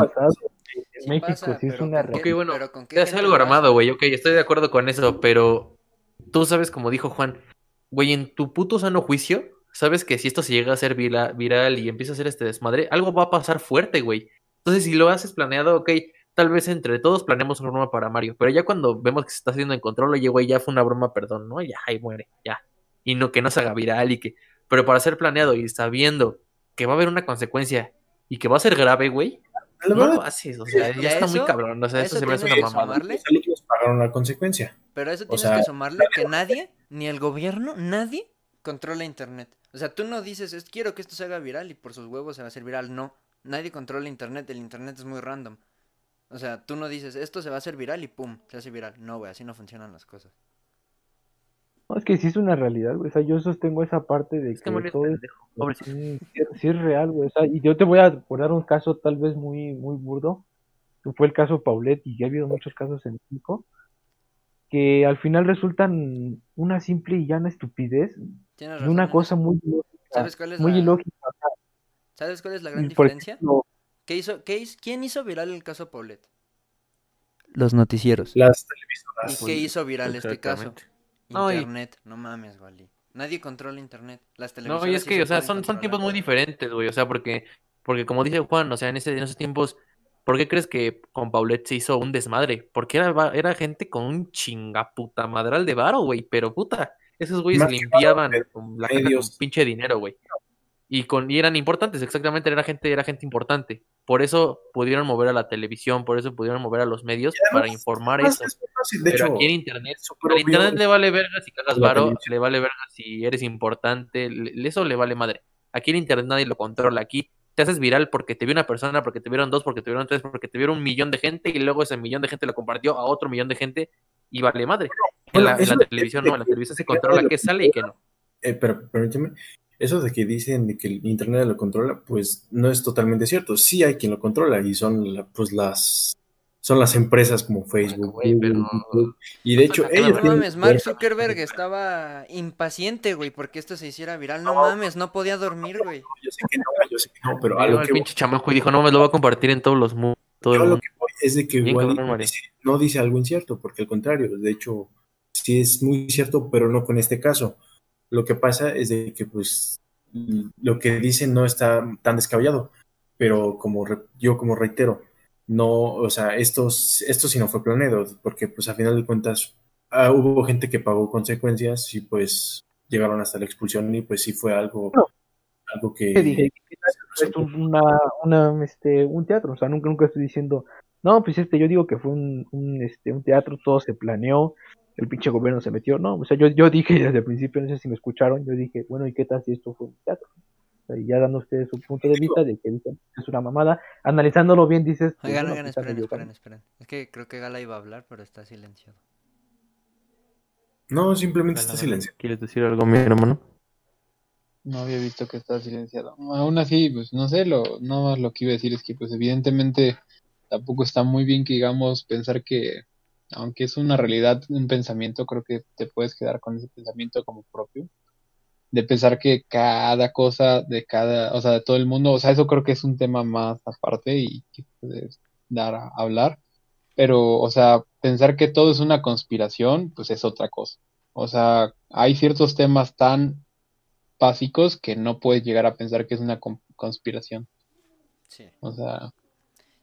En México sí es una Ok, bueno, es algo armado, güey. Ok, estoy de acuerdo con eso, pero tú sabes, como dijo Juan, güey, en tu puto sano juicio, sabes que si esto se llega a ser viral y empieza a hacer este desmadre, algo va a pasar fuerte, güey. Entonces, si lo haces planeado, ok, tal vez entre todos planeamos una broma para Mario, pero ya cuando vemos que se está haciendo en control, oye, güey, ya fue una broma, perdón, ¿no? Ya, ahí muere, ya. Y no que no se haga viral y que... Pero para ser planeado y sabiendo que va a haber una consecuencia y que va a ser grave, güey, no lo haces, o sea, ya está muy cabrón, o sea, eso, se me hace una mamada. Pagaron la consecuencia. Pero eso tienes que sumarle que nadie, ni el gobierno, nadie controla internet. O sea, tú no dices, es, quiero que esto se haga viral y por sus huevos se va a hacer viral, no. Nadie controla internet, el internet es muy random. O sea, tú no dices, esto se va a hacer viral y pum, se hace viral. No, güey, así no funcionan las cosas. No, es que sí es una realidad, güey. O sea, yo sostengo esa parte de que, todo es, sí, es real, güey. O sea, y yo te voy a poner un caso tal vez muy, muy burdo. Que fue el caso Paulette y ya ha habido muchos casos en México. Que al final resultan una simple y llana estupidez. y una cosa muy ¿Sabes cuál es muy la... ilógica. ¿Sabes cuál es la gran diferencia? ¿Qué hizo, qué ¿Quién hizo viral el caso Paulette? Los noticieros. Las televisoras. ¿Y qué hizo viral este caso? Internet, no mames, Wally. Nadie controla internet. Las televisoras. No, y es que, o sea, son, son tiempos muy diferentes, güey. O sea, porque, porque como dice Juan, o sea, en, ese, en esos tiempos, ¿por qué crees que con Paulette se hizo un desmadre? Porque era, era gente con un chingaputa madral de varo, güey. Pero puta, esos güeyes limpiaban con la con pinche dinero, güey y con y eran importantes, exactamente, era gente, era gente importante. Por eso pudieron mover a la televisión, por eso pudieron mover a los medios para informar eso. Pero aquí en internet, a internet le vale verga si cagas varo, le vale verga si eres importante, eso le vale madre. Aquí en internet nadie lo controla, aquí te haces viral porque te vio una persona, porque te vieron dos, porque te vieron tres, porque te vieron un millón de gente y luego ese millón de gente lo compartió a otro millón de gente y vale madre. en, la, televisión no, en la televisión se controla qué sale y qué no. Eh, pero permíteme, eso de que dicen que el Internet lo controla, pues no es totalmente cierto. Sí hay quien lo controla y son pues las son las empresas como Facebook, y de hecho ellos no mames, Mark Zuckerberg estaba impaciente, güey, porque esto se hiciera viral. No, mames, no podía dormir, güey. Yo sé que no, yo sé que no, pero algo el pinche chamaco y dijo, "No, me lo voy a compartir en todos los mundos." Todo lo que voy es de que igual no dice algo incierto, porque al contrario, de hecho sí es muy cierto, pero no con este caso. Lo que pasa es de que, pues, lo que dicen no está tan descabellado, pero como yo como reitero, no, o sea, esto, esto sí no fue planeado, porque pues a final de cuentas ah, hubo gente que pagó consecuencias y pues llegaron hasta la expulsión y pues sí fue algo, algo que... Dije, es una, una, este, un teatro, o sea, nunca, nunca estoy diciendo, no, pues este, yo digo que fue un, un, este, un teatro, todo se planeó, el pinche gobierno se metió, no, o sea, yo, yo dije desde el principio, no sé si me escucharon, yo dije, bueno, ¿y qué tal si esto fue un teatro? Y ya dando ustedes su punto de vista de que es una mamada, analizándolo bien dices... Pues, oigan, oigan, esperen, esperen, esperen. Es que creo que Gala iba a hablar, pero está silenciado. No, simplemente está silenciado. ¿Quieres decir algo, mi hermano? No había visto que está silenciado. Aún así, pues no sé, lo, no lo que iba a decir es que pues evidentemente tampoco está muy bien que digamos pensar que aunque es una realidad, un pensamiento, creo que te puedes quedar con ese pensamiento como propio, de pensar que cada cosa de cada, o sea, de todo el mundo, o sea, eso creo que es un tema más aparte y que puedes dar a hablar, pero, o sea, pensar que todo es una conspiración, pues es otra cosa. O sea, hay ciertos temas tan básicos que no puedes llegar a pensar que es una conspiración. Sí. O sea,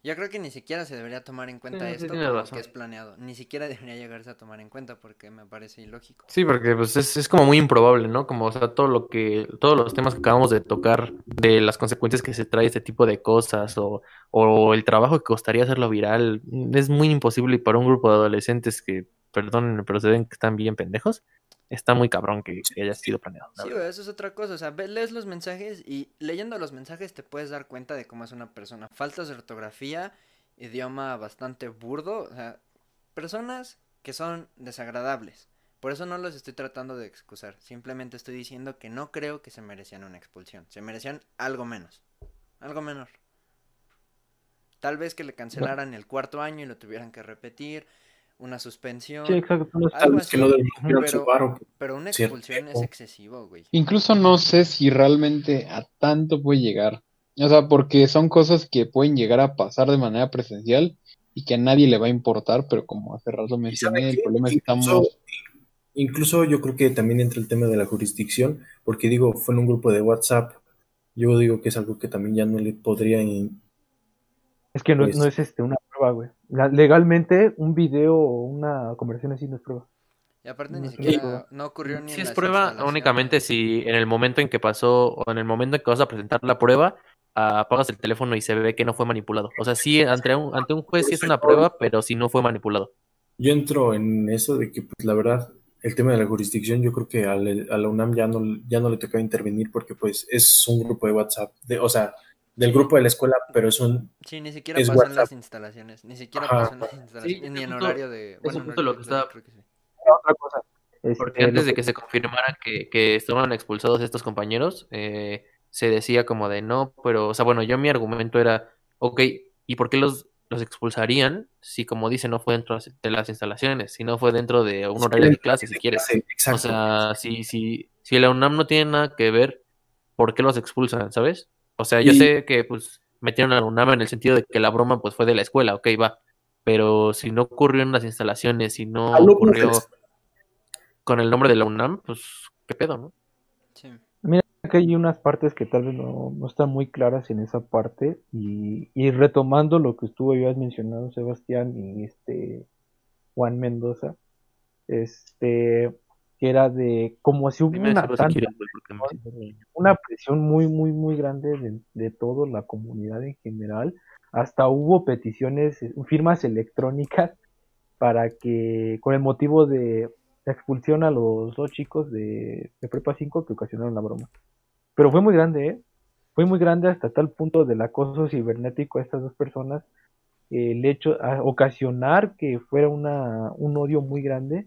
yo creo que ni siquiera se debería tomar en cuenta esto porque es planeado. Ni siquiera debería llegarse a tomar en cuenta porque me parece ilógico. Sí, porque pues es, es como muy improbable, ¿no? Como, o sea, todo lo que, todos los temas que acabamos de tocar de las consecuencias que se trae este tipo de cosas o, o el trabajo que costaría hacerlo viral, es muy imposible y para un grupo de adolescentes que, perdónenme, pero se ven que están bien pendejos, está muy cabrón que, haya sido planeado. Sí, eso es otra cosa. O sea, lees los mensajes y leyendo los mensajes te puedes dar cuenta de cómo es una persona. Faltas de ortografía, idioma bastante burdo. O sea, personas que son desagradables. Por eso no los estoy tratando de excusar. Simplemente estoy diciendo que no creo que se merecían una expulsión. Se merecían algo menos. Algo menor. Tal vez que le cancelaran el cuarto año y lo tuvieran que repetir una suspensión. Sí, exacto. Algo Tal vez así, que no pero- paro. Pero una Cierto. expulsión es excesivo, güey. Incluso no sé si realmente a tanto puede llegar. O sea, porque son cosas que pueden llegar a pasar de manera presencial y que a nadie le va a importar, pero como hace rato ¿Y sabe mencioné, el problema es que Incluso, estamos... incluso yo creo que también entra el tema de la jurisdicción, porque digo, fue en un grupo de WhatsApp. Yo digo que es algo que también ya no le podría in- Es que no, Pues- no es este una prueba, güey. La- legalmente, un video o una conversación así no es prueba. Y aparte No ni es siquiera prueba. no ocurrió ni Si en es prueba, únicamente si en el momento en que pasó o en el momento en que vas a presentar la prueba, apagas el teléfono y se ve que no fue manipulado. O sea, sí, ante un, ante un juez sí es una prueba, pero si no fue manipulado. Yo entro en eso de que, pues, la verdad, el tema de la jurisdicción, yo creo que al- a la UNAM ya no, ya no le tocaba intervenir porque, pues, es un grupo de WhatsApp, de, o sea, del grupo de la escuela, pero es un... Sí, ni siquiera es WhatsApp. las instalaciones. Ni siquiera Ajá. en las instalaciones. Sí, ni en horario de. Bueno, justo horario lo que estaba- creo que sí. Otra cosa. este, Porque antes de que- se confirmara que, que estaban expulsados estos compañeros, eh, se decía como de no, pero, o sea, bueno, yo mi argumento era, ok, ¿y por qué los, los expulsarían si, como dice, no fue dentro de las instalaciones, si no fue dentro de un horario de clase, si quieres? O sea, si, si, si la UNAM no tiene nada que ver, ¿por qué los expulsan, sabes? O sea, yo Y- sé que pues metieron a la UNAM en el sentido de que la broma pues fue de la escuela, ok, va. Pero si no ocurrió en las instalaciones, si no ocurrió con el nombre de la UNAM, pues qué pedo, ¿no? Sí. que hay unas partes que tal vez no, no están muy claras en esa parte y, y retomando lo que estuvo habías mencionado Sebastián y este Juan Mendoza este que era de como si hubo una, tanta- una presión muy muy muy grande de, de toda la comunidad en general hasta hubo peticiones firmas electrónicas para que con el motivo de la expulsión a los dos chicos de, de Prepa 5 que ocasionaron la broma. Pero fue muy grande, ¿eh? Fue muy grande hasta tal punto del acoso cibernético a estas dos personas, el hecho, a ocasionar que fuera una, un odio muy grande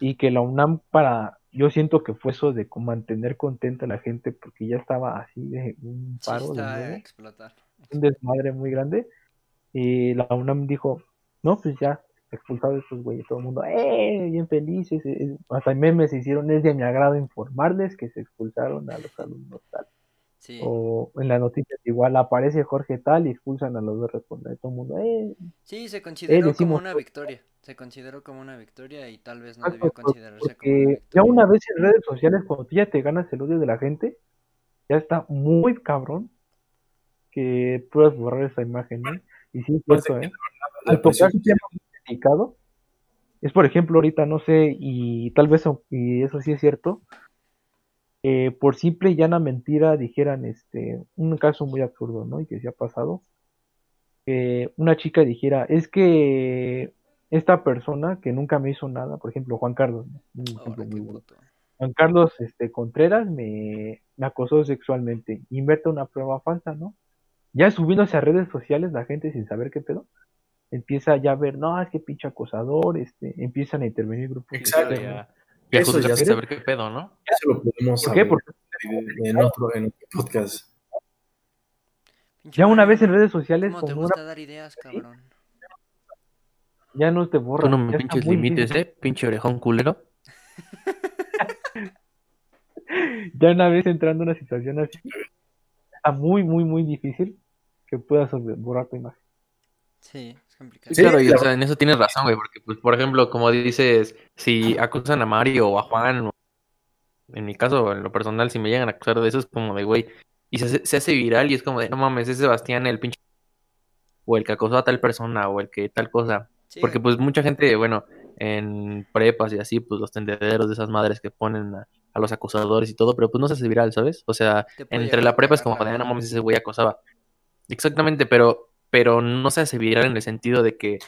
y que la UNAM para, yo siento que fue eso de mantener contenta a la gente porque ya estaba así de un Sí, paro, de explotar. un desmadre muy grande y la UNAM dijo, no, pues ya, expulsado estos güeyes, todo el mundo, ¡eh! Bien felices, eh, eh". hasta memes se hicieron, es de mi agrado informarles que se expulsaron a los alumnos tal. Sí. O en las noticias igual aparece Jorge tal y expulsan a los dos responsables, todo el mundo, ¡eh! Sí, se consideró como decimos- una victoria. Se consideró como una victoria y tal vez no Exacto, debió considerarse como una ya victoria. una vez en redes sociales, cuando tú ya te ganas el odio de la gente, ya está muy cabrón que puedas borrar esa imagen, ¿eh? Y sí, es Pues, cierto, ¿eh? Al muy delicado, es por ejemplo ahorita, no sé, y tal vez, y eso sí es cierto, eh, por simple y llana mentira dijeran, este, un caso muy absurdo, ¿no? Y que se ha pasado, que una chica dijera, es que esta persona que nunca me hizo nada, por ejemplo, Juan Carlos, ¿no? Un ejemplo Ahora, muy qué bueno. puto. Juan Carlos este, Contreras me, me acosó sexualmente. Inventa una prueba falsa, ¿no? Ya subiéndose a redes sociales la gente sin saber qué pedo. Empieza ya a ver, no, es que pinche acosador, este, empiezan a intervenir grupos. Exacto. Ya, ya Eso ya sé. saber qué pedo, ¿no? Eso lo podemos ¿Por qué? hablar Porque en otro, en otro podcast. Ya una vez en redes sociales, ¿Cómo te una, gusta dar ideas, cabrón? ya no te Tú borran. no me pinches límites. ¿eh? Pinche orejón culero. Ya una vez entrando en una situación así, está muy, muy, muy difícil que puedas borrar tu imagen. Sí, complicado. Sí, claro, y o sea, en eso tienes razón, güey, porque, pues, por ejemplo, como dices, si acusan a Mario o a Juan, en mi caso, en lo personal, si me llegan a acusar de eso, es como de, güey, y se, hace- se hace viral y es como de, no mames, es Sebastián el pinche, o el que acosó a tal persona, o el que tal cosa, Sí, porque pues mucha gente, bueno, en prepas y así, pues los tendederos de esas madres que ponen a, a los acusadores y todo, pero pues no se hace viral, ¿sabes? O sea, entre la prepa es como de, "Ah, no mames, ese güey acosaba. Exactamente, pero, pero no se hace viral en el sentido de que,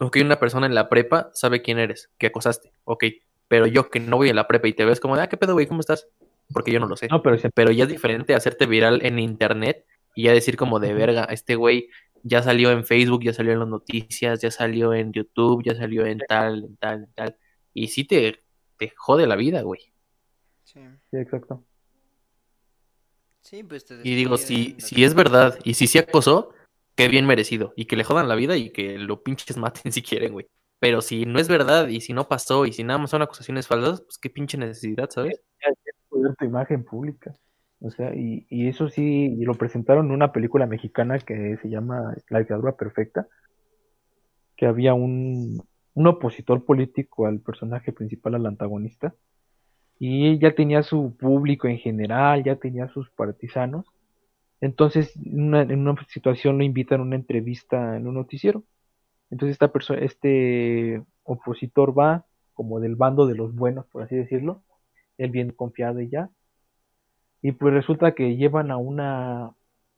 ok, una persona en la prepa sabe quién eres, que acosaste, ok, pero yo que no voy a la prepa y te ves como de, ah, ¿qué pedo, güey? ¿Cómo estás? Porque yo no lo sé. No, pero se- Pero ya es diferente hacerte viral en internet y ya decir como de verga, este güey ya salió en Facebook, ya salió en las noticias, ya salió en YouTube, ya salió en tal, en tal, en tal. Y sí te, te jode la vida, güey. Sí. sí, exacto. Sí, pues te Y digo, si, si es verdad y si sí acosó, qué bien merecido. Y que le jodan la vida y que lo pinches maten si quieren, güey. Pero si no es verdad y si no pasó y si nada más son acusaciones falsas, pues qué pinche necesidad, ¿sabes? poder tu imagen pública. O sea, y, y eso sí, y lo presentaron en una película mexicana que se llama La dictadura perfecta, que había un, un opositor político al personaje principal, al antagonista, y ya tenía su público en general, ya tenía sus partisanos. Entonces, una, en una situación lo invitan a una entrevista en un noticiero. Entonces, esta persona, este opositor va como del bando de los buenos, por así decirlo, él bien confiado y ya. Y pues resulta que llevan a una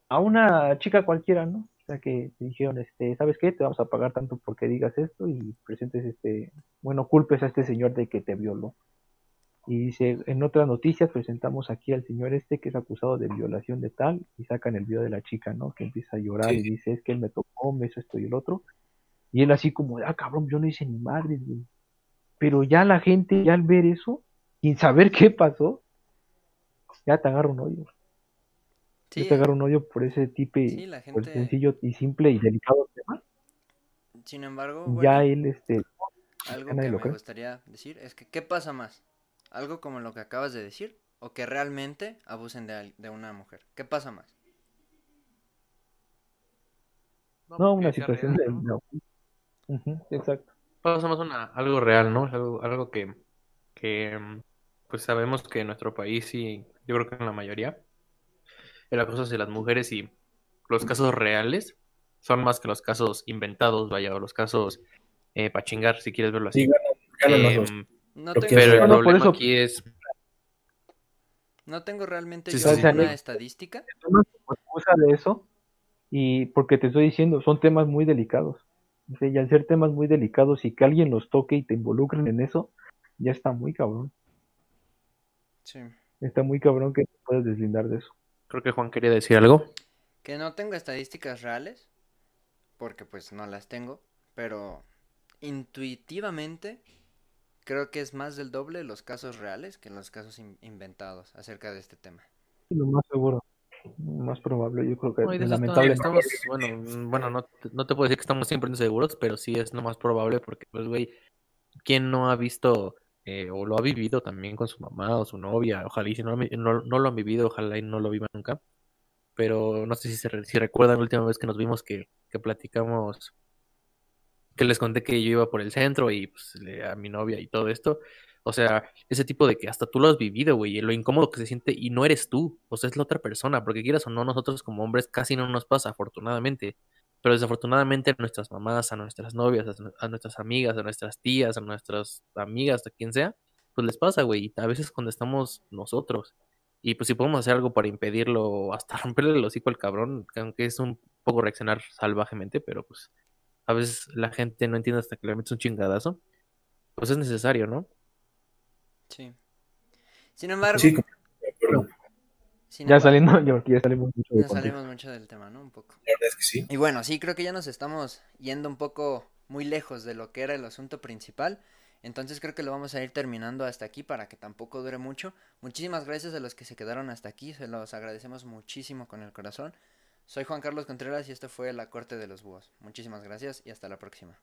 a una chica cualquiera, ¿no? O sea que dijeron, este, ¿sabes qué? Te vamos a pagar tanto porque digas esto y presentes este, bueno, culpes a este señor de que te violó. Y dice, en otras noticias presentamos aquí al señor este que es acusado de violación de tal y sacan el video de la chica, ¿no? Que empieza a llorar y dice, es que él me tocó, me hizo esto y el otro. Y él así como, ah, cabrón, yo no hice ni madre, Pero ya la gente, ya al ver eso, sin saber qué pasó, ya te agarra un odio. Ya te agarra un odio por ese tipo, por sencillo y simple y delicado tema. Sin embargo, ya él, este, algo que me gustaría decir es que, ¿qué pasa más? Algo como lo que acabas de decir, o que realmente abusen de, de una mujer. ¿Qué pasa más? No, una situación de... No. exacto. Pasa más una, algo real, ¿no? Algo, algo que, que, pues sabemos que en nuestro país y yo creo que en la mayoría, el acoso de las mujeres y los casos reales son más que los casos inventados, vaya, o los casos eh, para chingar, si quieres verlo así. No tengo, pero el aquí es... No tengo realmente una estadística. No excusa de eso y porque te estoy diciendo, son temas muy delicados. y al ser temas muy delicados y que alguien los toque y te involucren en eso, ya está muy cabrón. Sí. Está muy cabrón que te puedes deslindar de eso. Creo que Juan quería decir algo. Que no tengo estadísticas reales, porque pues no las tengo, pero intuitivamente creo que es más del doble los casos reales que los casos inventados acerca de este tema. Lo más seguro, más probable, yo creo que no, lamentablemente. bueno, mm, bueno no, no, te puedo decir que estamos siempre seguros, pero sí es lo más probable porque, pues, güey, ¿quién no ha visto eh, o lo ha vivido también con su mamá o su novia? Ojalá y si no, no, no lo han vivido, ojalá y no lo viva nunca. Pero no sé si, se, si recuerdan la última vez que nos vimos que, que platicamos que les conté que yo iba por el centro y pues a mi novia y todo esto. O sea, ese tipo de que hasta tú lo has vivido, güey, lo incómodo que se siente y no eres tú, o sea, es la otra persona, porque quieras o no, nosotros como hombres casi no nos pasa, afortunadamente. Pero desafortunadamente a nuestras mamás, a nuestras novias, a, nuestras amigas, a nuestras tías, a nuestras amigas, a quien sea, pues les pasa, güey, a veces cuando estamos nosotros. Y pues si podemos hacer algo para impedirlo, hasta romperle el hocico al cabrón, aunque es un poco reaccionar salvajemente, pero pues a veces la gente no entiende hasta que le metes un chingadazo, pues es necesario, ¿no? Sí. Sin embargo, ya saliendo, yo, ya salimos mucho, ya salimos mucho del tema, ¿no? Un poco. La verdad es que sí. Y bueno, sí, creo que ya nos estamos yendo un poco muy lejos de lo que era el asunto principal. Entonces creo que lo vamos a ir terminando hasta aquí para que tampoco dure mucho. Muchísimas gracias a los que se quedaron hasta aquí, se los agradecemos muchísimo con el corazón. Soy Juan Carlos Contreras y esto fue La Corte de los Búhos. Muchísimas gracias y hasta la próxima.